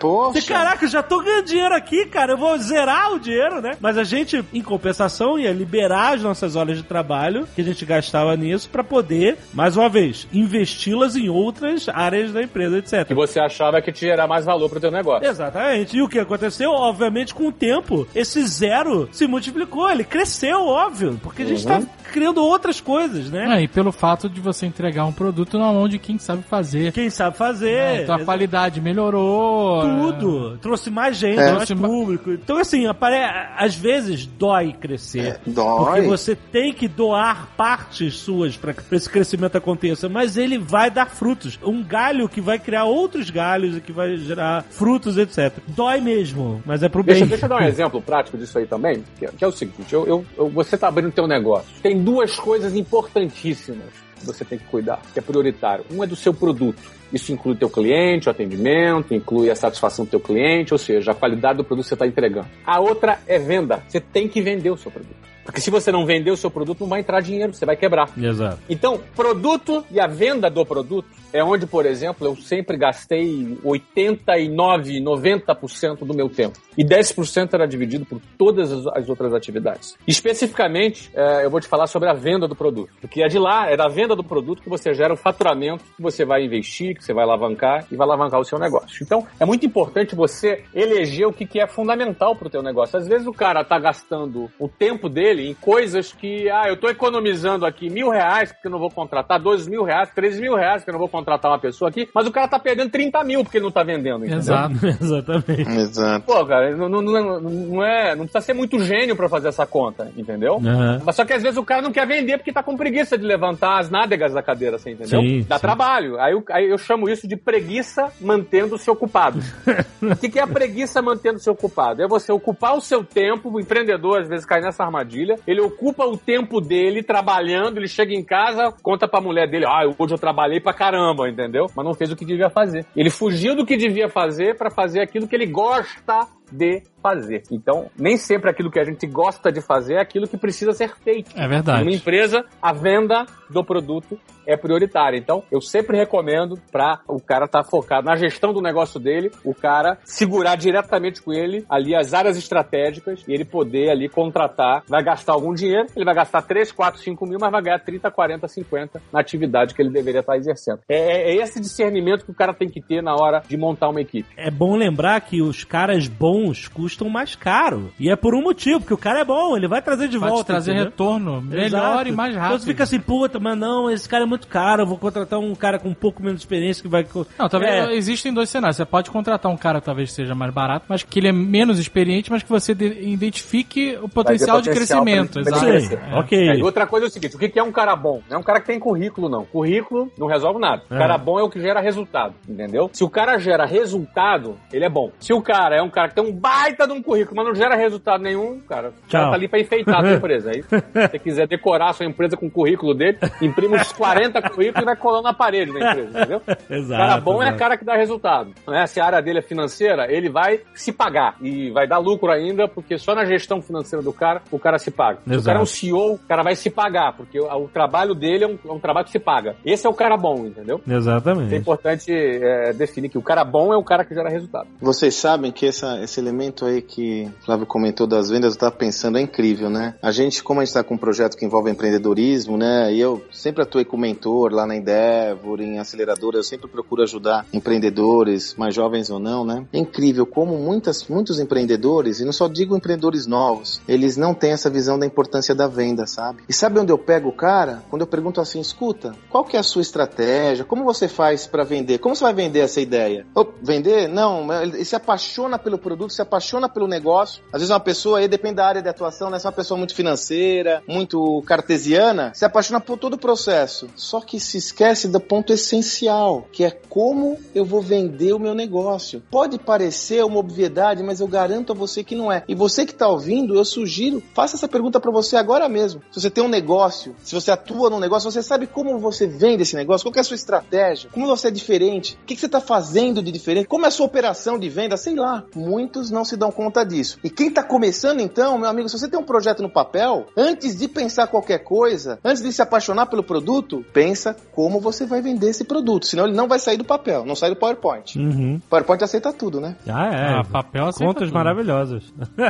Poxa. Caraca, já tô ganhando dinheiro aqui, cara, eu vou zerar o dinheiro, né? Mas a gente, em compensação, ia liberar as nossas horas de trabalho que a gente gastava nisso para poder, mais uma vez, investi-las em outras áreas da empresa, etc. Que você achava que te gerar mais valor pro teu negócio. Exatamente. E o que aconteceu? Obviamente, com o tempo, esse zero se multiplicou, ele cresceu, óbvio, porque a gente tá uhum. tá criando outras coisas, né? É, e pelo fato de você entregar um produto na mão de quem sabe fazer. Quem sabe fazer. É, então a qualidade melhorou. Tudo. É. Trouxe mais gente, é. mais público. Então, assim, apare... às vezes dói crescer. É, dói. Porque você tem que doar partes suas para que esse crescimento aconteça, mas ele vai dar frutos. Um galho que vai criar outros galhos e que vai gerar frutos, etc. Dói mesmo, mas é pro bem. Deixa, deixa eu dar um exemplo prático disso aí também, que é, que é o seguinte, eu, eu, eu, você tá abrindo teu negócio. Tem duas coisas importantíssimas que você tem que cuidar, que é prioritário. Um é do seu produto. Isso inclui teu cliente, o atendimento, inclui a satisfação do teu cliente, ou seja, a qualidade do produto que você está entregando. A outra é venda. Você tem que vender o seu produto. Porque se você não vender o seu produto, não vai entrar dinheiro, você vai quebrar. Exato. Então, produto e a venda do produto é onde, por exemplo, eu sempre gastei 89, 90% do meu tempo. E 10% era dividido por todas as, as outras atividades. Especificamente, é, eu vou te falar sobre a venda do produto. Porque é de lá, é da venda do produto que você gera o faturamento que você vai investir, que você vai alavancar e vai alavancar o seu negócio. Então, é muito importante você eleger o que, é fundamental para o teu negócio. Às vezes o cara tá gastando o tempo dele em coisas que, ah, eu tô economizando aqui mil reais porque eu não vou contratar, dois mil reais, três mil reais porque eu não vou contratar uma pessoa aqui, mas o cara tá perdendo 30 mil porque ele não tá vendendo, entendeu? Exato. Exatamente. Exato. Pô, cara, não, não, não, não é, não precisa ser muito gênio pra fazer essa conta, entendeu? Aham. Mas só que às vezes o cara não quer vender porque tá com preguiça de levantar as nádegas da cadeira, assim, entendeu? Sim, Dá sim. trabalho. Aí eu, aí eu chamo isso de preguiça mantendo-se ocupado. o que, que é a preguiça mantendo-se ocupado? É você ocupar o seu tempo, o empreendedor às vezes cai nessa armadilha, ele ocupa o tempo dele trabalhando, ele chega em casa, conta pra mulher dele, ah, hoje eu trabalhei pra caramba, entendeu? Mas não fez o que devia fazer. Ele fugiu do que devia fazer pra fazer aquilo que ele gosta de fazer. Então, nem sempre aquilo que a gente gosta de fazer é aquilo que precisa ser feito. É verdade. Numa empresa, a venda do produto é prioritária. Então, eu sempre recomendo para o cara estar focado na gestão do negócio dele, o cara segurar diretamente com ele ali as áreas estratégicas e ele poder ali contratar, vai gastar algum dinheiro, ele vai gastar 3, 4, 5 mil, mas vai ganhar 30, 40, 50 na atividade que ele deveria estar exercendo. É, é- é esse discernimento que o cara tem que ter na hora de montar uma equipe. É bom lembrar que os caras bons custam mais caro. E é por um motivo, porque o cara é bom, ele vai trazer de Vai volta. trazer entendeu? retorno melhor Exato. e mais Então rápido. você fica assim, puta, mas não, esse cara é muito caro, eu vou contratar um cara com um pouco menos de experiência que vai. Não, talvez É. existem dois cenários. Você pode contratar um cara que talvez seja mais barato, mas que ele é menos experiente, mas que você de- identifique o potencial de potencial crescimento. pra ele Exato. crescer. Sim, ok. É, e outra coisa é o seguinte: o que que é um cara bom? Não é um cara que tem currículo, não. Currículo não resolve nada. O É. cara bom é o que gera resultado, entendeu? Se o cara gera resultado, ele é bom. Se o cara é um cara que tem um baita de um currículo, mas não gera resultado nenhum, cara, o cara Tchau. tá ali pra enfeitar a tua empresa. Aí, se você quiser decorar a sua empresa com o currículo dele, imprime uns 40 currículos e vai colando na parede da empresa, entendeu? Exato. O cara bom é exato. cara que dá resultado. Né? Se a área dele é financeira, ele vai se pagar e vai dar lucro ainda, porque só na gestão financeira do cara, o cara se paga. Se o Exato. cara é um CEO, o cara vai se pagar, porque o, o trabalho dele é um, é um trabalho que se paga. Esse é o cara bom, entendeu? É Exatamente. importante é, definir que o cara bom é o cara que gera resultado. Vocês sabem que essa- esse elemento aí que o Flávio comentou das vendas, eu tava pensando, é incrível, né? A gente, como a gente tá com um projeto que envolve empreendedorismo, né? E eu sempre atuei como mentor lá na Endeavor, em aceleradora, eu sempre procuro ajudar empreendedores, mais jovens ou não, né? É incrível como muitas, muitos empreendedores, e não só digo empreendedores novos, eles não têm essa visão da importância da venda, sabe? E sabe onde eu pego o cara? Quando eu pergunto assim, escuta, qual que é a sua estratégia? Como você faz para vender? Como você vai vender essa ideia? Ô, vender? Não, ele se apaixona pelo produto, se apaixona pelo negócio. Às vezes uma pessoa aí depende da área de atuação, né? Se é uma pessoa muito financeira, muito cartesiana, se apaixona por todo o processo. Só que se esquece do ponto essencial, que é como eu vou vender o meu negócio. Pode parecer uma obviedade, mas eu garanto a você que não é. E você que está ouvindo, eu sugiro, faça essa pergunta para você agora mesmo. Se você tem um negócio, se você atua num negócio, você sabe como você vende esse negócio, qual é a sua estratégia, como você é diferente, o que, que você está fazendo de diferente, como é a sua operação de venda, sei lá. Muitos não se dão conta disso. E quem está começando então, meu amigo, se você tem um projeto no papel, antes de pensar qualquer coisa, antes de se apaixonar pelo produto, pensa como você vai vender esse produto, senão ele não vai sair do papel, não sai do PowerPoint. Uhum. PowerPoint aceita tudo, né? Ah, é. Ah, papel aceita Contas tudo. maravilhosas.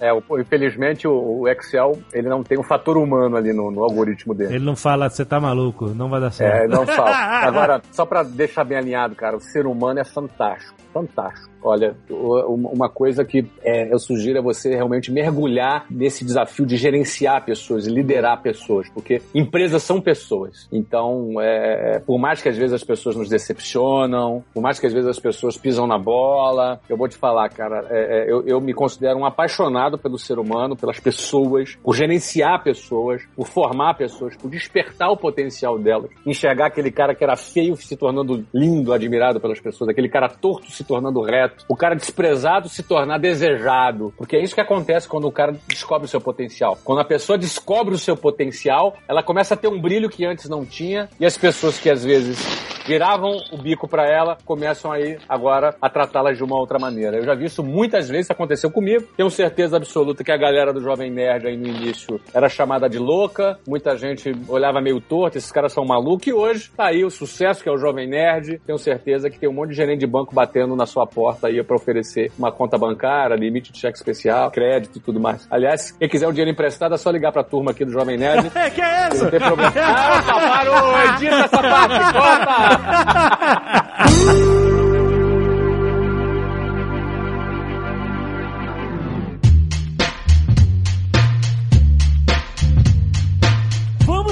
É, o- infelizmente o, Excel ele não tem um fator humano ali no, no algoritmo dele. Ele não fala, você tá maluco, não vai dar certo. É, não falta. Agora, só pra deixar bem alinhado, cara, o ser humano é fantástico, fantástico. Olha, o- uma coisa que é, eu sugiro é você realmente mergulhar nesse desafio de gerenciar pessoas, liderar pessoas, porque empresas são pessoas. Então, é, por mais que às vezes as pessoas nos decepcionam, por mais que às vezes as pessoas pisam na bola, eu vou te falar, cara, é, é, eu, eu me considero um apaixonado pelo ser humano, pelas pessoas, por gerenciar pessoas, por formar pessoas, por despertar o potencial delas, enxergar aquele cara que era feio se tornando lindo, admirado pelas pessoas, aquele cara torto se tornando reto, o cara desprezado se tornar desejado, porque é isso que acontece quando o cara descobre o seu potencial. Quando a pessoa descobre o seu potencial, ela começa a ter um brilho que antes não tinha, e as pessoas que às vezes viravam o bico pra ela, começam aí agora a tratá-las de uma outra maneira. Eu já vi isso muitas vezes, isso aconteceu comigo. Tenho certeza absoluta que a galera do Jovem Nerd aí no início era chamada de louca, muita gente olhava meio torto, esses caras são malucos, e hoje tá aí o sucesso que é o Jovem Nerd. Tenho certeza que tem um monte de gerente de banco batendo na sua porta aí pra oferecer uma conta bancária, limite de cheque especial, crédito e tudo mais. Aliás, quem quiser um dinheiro emprestado é só ligar pra turma aqui do Jovem Nerd. É, que é isso? Não tem problema. Ah, parou! Edita essa parte! Corta! Ha ha ha ha ha!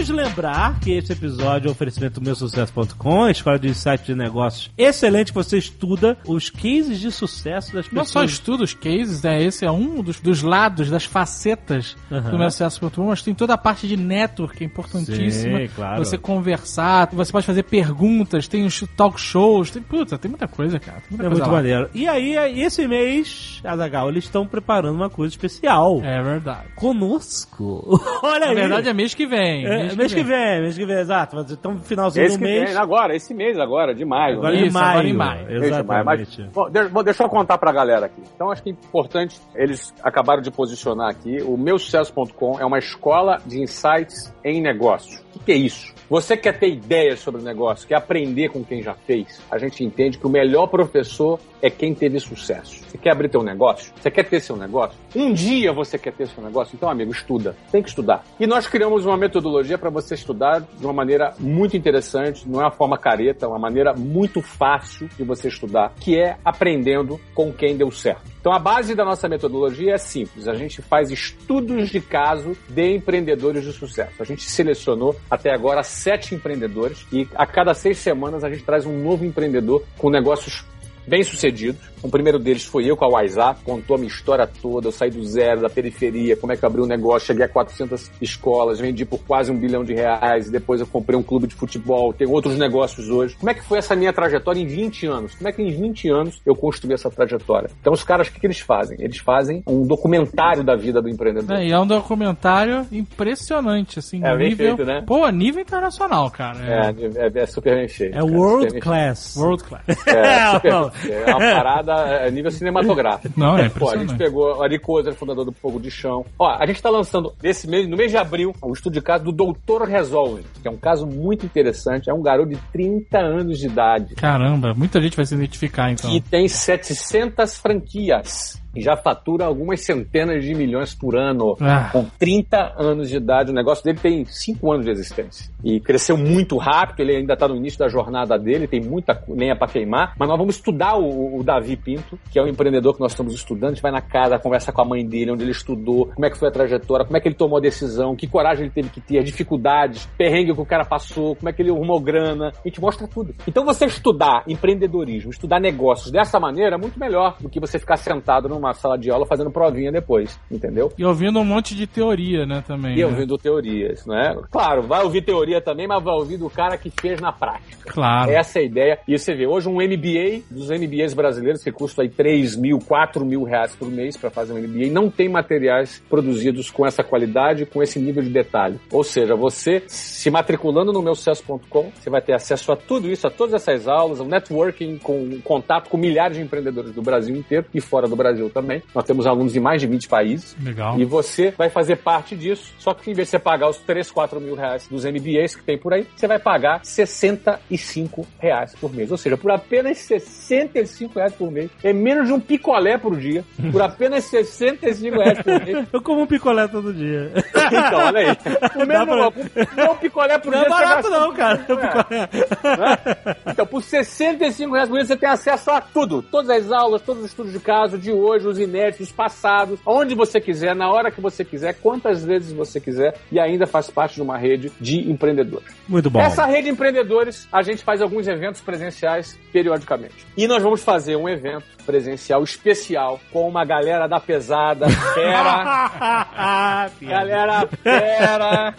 Vamos lembrar que esse episódio é um oferecimento do meusucesso.com, escola de insight de negócios excelente, que você estuda os cases de sucesso das Não pessoas. só estuda os cases, né? Esse é um dos, dos lados, das facetas Aham. do meu acesso.com, mas tem toda a parte de network, que é importantíssima. Sim, claro. Você conversar, você pode fazer perguntas, tem os talk shows, tem, puta, tem muita coisa, cara. Muita É coisa muito lá. maneiro. E aí, esse mês, Azagal, eles estão preparando uma coisa especial. É verdade. Conosco. Olha Na aí. verdade é mês que vem. É, mês, que, vem. mês que vem, exato. Então, finalzinho Esse do que mês. vem, agora, esse mês agora, de maio. Agora né? em Isso, maio. agora em maio. Mês. Exatamente. Mas, bom, deixa eu contar pra galera aqui. Então, acho que é importante, eles acabaram de posicionar aqui, o meusucesso.com é uma escola de insights em negócio. O que, que é isso? Você quer ter ideias sobre o negócio, quer aprender com quem já fez? A gente entende que o melhor professor é quem teve sucesso. Você quer abrir teu negócio? Você quer ter seu negócio? Um dia você quer ter seu negócio? Então, amigo, estuda. Tem que estudar. E nós criamos uma metodologia para você estudar de uma maneira muito interessante, não é uma forma careta, é uma maneira muito fácil de você estudar, que é aprendendo com quem deu certo. Então a base da nossa metodologia é simples. A gente faz estudos de caso de empreendedores de sucesso. A gente selecionou até agora sete empreendedores e a cada seis semanas a gente traz um novo empreendedor com negócios bem-sucedidos. O primeiro deles foi eu com a WhatsApp, contou a minha história toda, eu saí do zero, da periferia, como é que eu abri um negócio, cheguei a 400 escolas, vendi por quase um bilhão de reais, depois eu comprei um clube de futebol, tenho outros negócios hoje. Como é que foi essa minha trajetória em 20 anos? Como é que em 20 anos eu construí essa trajetória? Então os caras, o que, que eles fazem? Eles fazem um documentário da vida do empreendedor. É, e é um documentário impressionante, assim, É, bem nível... feito, né? Pô, nível internacional, cara. É, é, é super bem feito. É cara, world class. World class. É, super é uma parada é, nível cinematográfico. Não, é Pô, a gente pegou Ari Kozer, fundador do Fogo de Chão. Ó, a gente tá lançando nesse mês, no mês de abril, o estudo de caso do Doutor Resolve, que é um caso muito interessante. É um garoto de 30 anos de idade Caramba, muita gente vai se identificar, então. que tem 700 franquias. E já fatura algumas centenas de milhões por ano. Ah. Com 30 anos de idade. O negócio dele tem 5 anos de existência. E cresceu muito rápido. Ele ainda está no início da jornada dele. Tem muita lenha para queimar. Mas nós vamos estudar o, o Davi Pinto, que é o empreendedor que nós estamos estudando. A gente vai na casa, conversa com a mãe dele, onde ele estudou, como é que foi a trajetória, como é que ele tomou a decisão, que coragem ele teve que ter, as dificuldades, perrengue que o cara passou, como é que ele arrumou grana. A gente mostra tudo. Então você estudar empreendedorismo, estudar negócios dessa maneira é muito melhor do que você ficar sentado numa sala de aula fazendo provinha depois, entendeu? E ouvindo um monte de teoria, né, também. E né? ouvindo teorias, né? Claro, vai ouvir teoria também, mas vai ouvir do cara que fez na prática. Claro. Essa é a ideia. E você vê, hoje um MBA, dos MBAs brasileiros, que custa aí 3 mil, 4 mil reais por mês para fazer um MBA, não tem materiais produzidos com essa qualidade, com esse nível de detalhe. Ou seja, você se matriculando no meu sucesso.com, você vai ter acesso a tudo isso, a todas essas aulas, um networking com contato com milhares de empreendedores do Brasil inteiro e fora do Brasil também. Nós temos alunos em mais de 20 países. Legal. E você vai fazer parte disso, só que em vez de você pagar os 3, 4 mil reais dos MBAs que tem por aí, você vai pagar 65 reais por mês. Ou seja, por apenas 65 reais por mês. É menos de um picolé por dia. Por apenas 65 reais por mês. Eu como um picolé todo dia. Então, olha aí. O mesmo, pra- não, um picolé por Não dia. é você barato não, cara. É. Né? Então, por 65 reais por mês, você tem acesso a tudo. Todas as aulas, todos os estudos de caso de hoje, os inéditos, os passados, onde você quiser, na hora que você quiser, quantas vezes você quiser, e ainda faz parte de uma rede de empreendedores. Muito bom. Essa rede de empreendedores, a gente faz alguns eventos presenciais periodicamente. E nós vamos fazer um evento presencial especial com uma galera da pesada, fera, Galera, pera!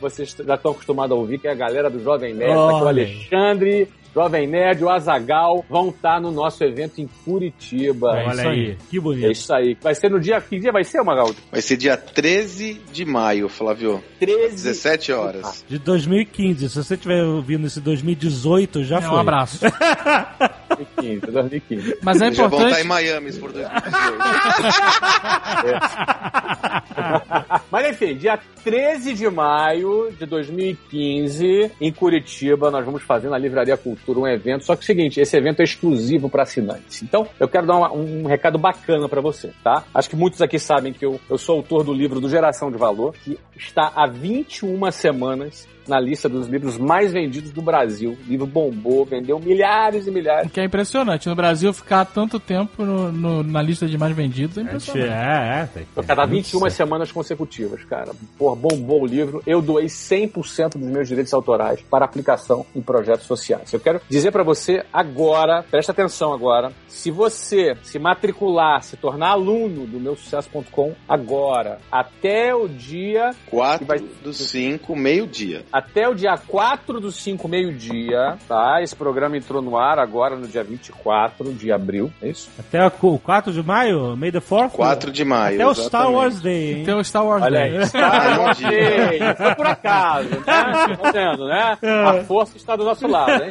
Vocês já estão acostumados a ouvir que é a galera do Jovem Nerd, tá aqui o. Alexandre, Jovem Nerd, o Azagal vão estar no nosso evento em Curitiba. Olha isso aí. aí, que É bonito. isso aí. Vai ser no dia. Que dia vai ser, Magaldi? Vai ser dia 13 de maio, Flávio. 13. 17 horas. De 2015. Se você estiver ouvindo esse 2018, já É, foi. um abraço. 2015, 2015. Mas é Eles já vão estar em importante. Miami por 2018. Mas enfim, dia 13 de maio de 2015, em Curitiba, nós vamos fazer na Livraria Cultura um evento. Só que é o seguinte, esse evento é exclusivo para assinantes. Então, eu quero dar uma- um recado bacana para você, tá? Acho que muitos aqui sabem que eu, eu sou autor do livro do Geração de Valor, que está há 21 semanas na lista dos livros mais vendidos do Brasil. O livro bombou, vendeu milhares e milhares. O que é impressionante. No Brasil, ficar tanto tempo no- no- na lista de mais vendidos é impressionante. É, é. Tem, Eu cada tem 21 muito semanas consecutivas, cara. Porra, bombou o livro. Eu doei 100% dos meus direitos autorais para aplicação em projetos sociais. Eu quero dizer para você agora, presta atenção agora, se você se matricular, se tornar aluno do meu sucesso.com agora, até o dia 4 Vai- do 5, meio-dia. Até o dia 4 do 5, meio-dia, tá? Esse programa entrou no ar agora no dia 24 de abril, é isso? Até o 4 de maio? May the 4th? 4 de maio. Até o Star. Wars Day, hein? Tem o Star Wars Olha Day. aí. Star Wars Day. Foi por acaso, né? Tá vendo, né? A força está do nosso lado, hein?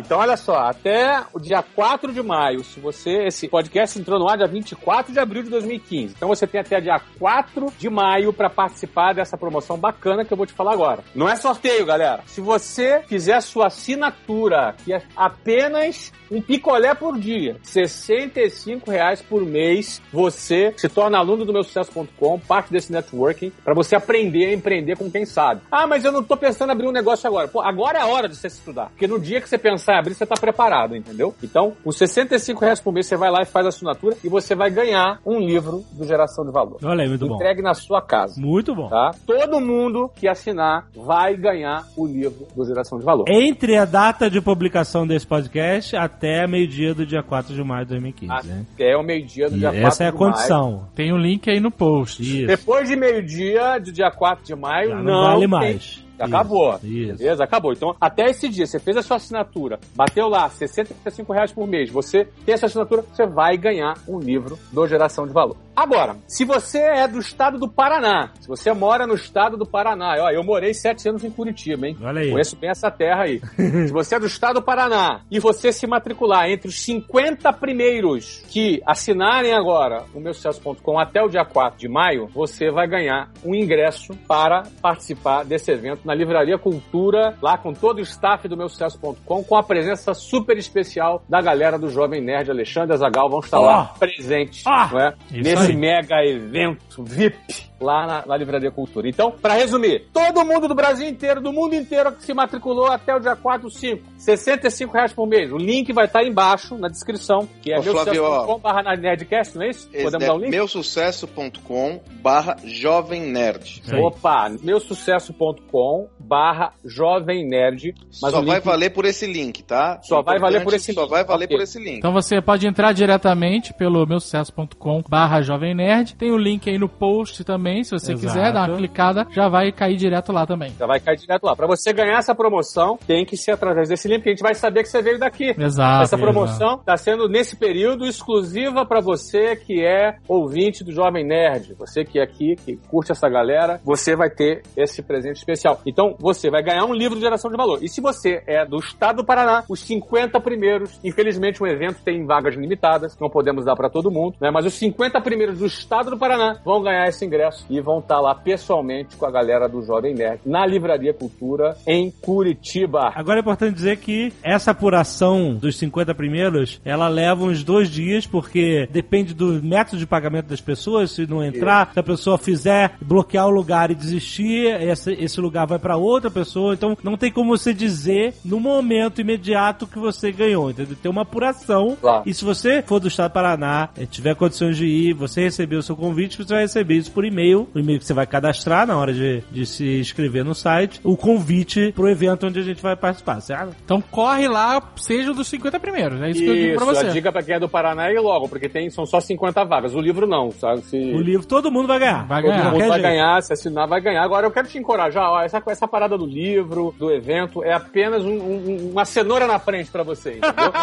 Então, olha só, até o dia 4 de maio, se você. Esse podcast entrou no ar dia 24 de abril de 2015. Então você tem até dia 4 de maio para participar dessa promoção bacana que eu vou te falar agora. Não é sorteio, galera. Se você fizer sua assinatura, que é apenas um picolé por dia, 65 reais por mês, você se torna aluno do meu sucesso.com, parte desse networking, para você aprender a empreender com quem sabe. Ah, mas eu não tô pensando em abrir um negócio agora. Pô, agora é a hora de você estudar. Porque no dia que você pensar em abrir, você tá preparado, entendeu? Então, 65 reais por mês, você vai lá e faz a assinatura e você vai ganhar um livro do Geração de Valor. Olha aí, muito bom. Entregue na sua casa. Muito bom. Tá? Todo mundo que assinar vai ganhar o livro do Geração de Valor. Entre a data de publicação desse podcast até meio-dia do dia 4 de maio de 2015. né? Até o meio-dia do E dia 4 essa é a de maio. condição. Tem um link aí no post. Isso. Depois de meio-dia, do dia 4 de maio, Já não, não, vale tem- mais. Acabou. Isso. Beleza? Acabou. Então, até esse dia, você fez a sua assinatura, bateu lá, 65 reais por mês, você tem essa assinatura, você vai ganhar um livro do Geração de Valor. Agora, se você é do estado do Paraná, se você mora no estado do Paraná, ó, eu morei sete anos em Curitiba, hein? Olha aí. Conheço bem essa terra aí. se você é do estado do Paraná e você se matricular entre os 50 primeiros que assinarem agora o meu sucesso.com até o dia 4 de maio, você vai ganhar um ingresso para participar desse evento na Livraria Cultura, lá com todo o staff do meu sucesso.com, com a presença super especial da galera do Jovem Nerd Alexandre Azagal, vão estar lá presentes, Ah! não é? Isso Nesse aí. mega evento VIP lá na, na Livraria Cultura. Então, para resumir, todo mundo do Brasil inteiro, do mundo inteiro que se matriculou até o dia 4, 5, 65 reais por mês. O link vai estar embaixo na descrição, que é meu.com.br Nerdcast, não é isso? Esse Podemos é dar o link? meusucesso.com barra Jovem Nerd. Opa, meusucesso.com barra Jovem Nerd. Mas só o vai link- valer por esse link, tá? Só vai valer por esse Só link, vai valer ok. por esse link. Então você pode entrar diretamente pelo meusucesso.com barra Jovem Nerd. Tem o link aí no post também, se você Exato. quiser dar uma clicada, já vai cair direto lá também. Já vai cair direto lá. Para você ganhar essa promoção, tem que ser através desse link, que a gente vai saber que você veio daqui. Exato. Essa promoção está sendo nesse período exclusiva para você que é ouvinte do Jovem Nerd. Você que é aqui, que curte essa galera, você vai ter esse presente especial. Então, você vai ganhar um livro de geração de valor. E se você é do estado do Paraná, os 50 primeiros, infelizmente o evento tem vagas limitadas, não podemos dar para todo mundo, né? Mas os 50 primeiros do estado do Paraná vão ganhar esse ingresso e vão estar lá pessoalmente com a galera do Jovem Nerd na Livraria Cultura em Curitiba. Agora é importante dizer que essa apuração dos 50 primeiros, ela leva uns dois dias, porque depende do método de pagamento das pessoas. Se não entrar, se a pessoa fizer bloquear o lugar e desistir, esse, esse lugar vai para outra pessoa. Então não tem como você dizer no momento imediato que você ganhou. Entendeu? Tem uma apuração. Claro. E se você for do estado do Paraná, eh, tiver condições de ir, você receber o seu convite, você vai receber isso por e-mail e-mail, o e-mail que você vai cadastrar na hora de, de se inscrever no site, o convite pro evento onde a gente vai participar, certo? Então corre lá, seja dos 50 primeiros. É isso, que eu digo pra Isso, você. a dica pra quem é do Paraná é ir logo, porque tem, são só 50 vagas. O livro não, sabe? Se... O livro todo mundo vai ganhar. Vai Todo ganhar. mundo vai jeito. ganhar, se assinar vai ganhar. Agora eu quero te encorajar, ó, essa, essa parada do livro, do evento, é apenas um- um- uma cenoura na frente pra você, entendeu?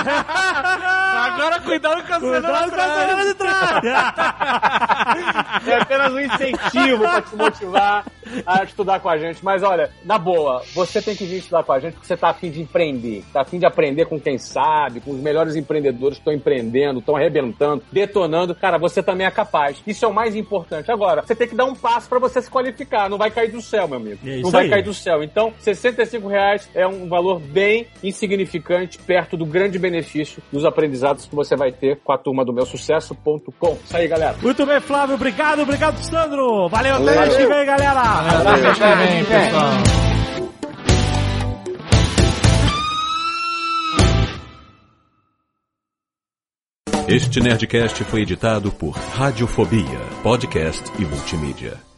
Agora cuidado com a Cuidado com a cenoura de trás. É apenas um incentivo pra te motivar a estudar com a gente. Mas olha, na boa, você tem que vir estudar com a gente porque você tá afim de empreender. Tá afim de aprender com quem sabe, com os melhores empreendedores que estão empreendendo, estão arrebentando, detonando. Cara, você também é capaz. Isso é o mais importante. Agora, você tem que dar um passo pra você se qualificar. Não vai cair do céu, meu amigo. É isso Não vai aí. cair do céu. Então, 65 reais é um valor bem insignificante perto do grande benefício dos aprendizados que você vai ter com a turma do meu sucesso.com. Isso aí, galera. Muito bem, Flávio. Obrigado, obrigado, Sandro. Valeu, até mês que vem, galera. Até mês que vem, pessoal. Este Nerdcast foi editado por Radiofobia, podcast e multimídia.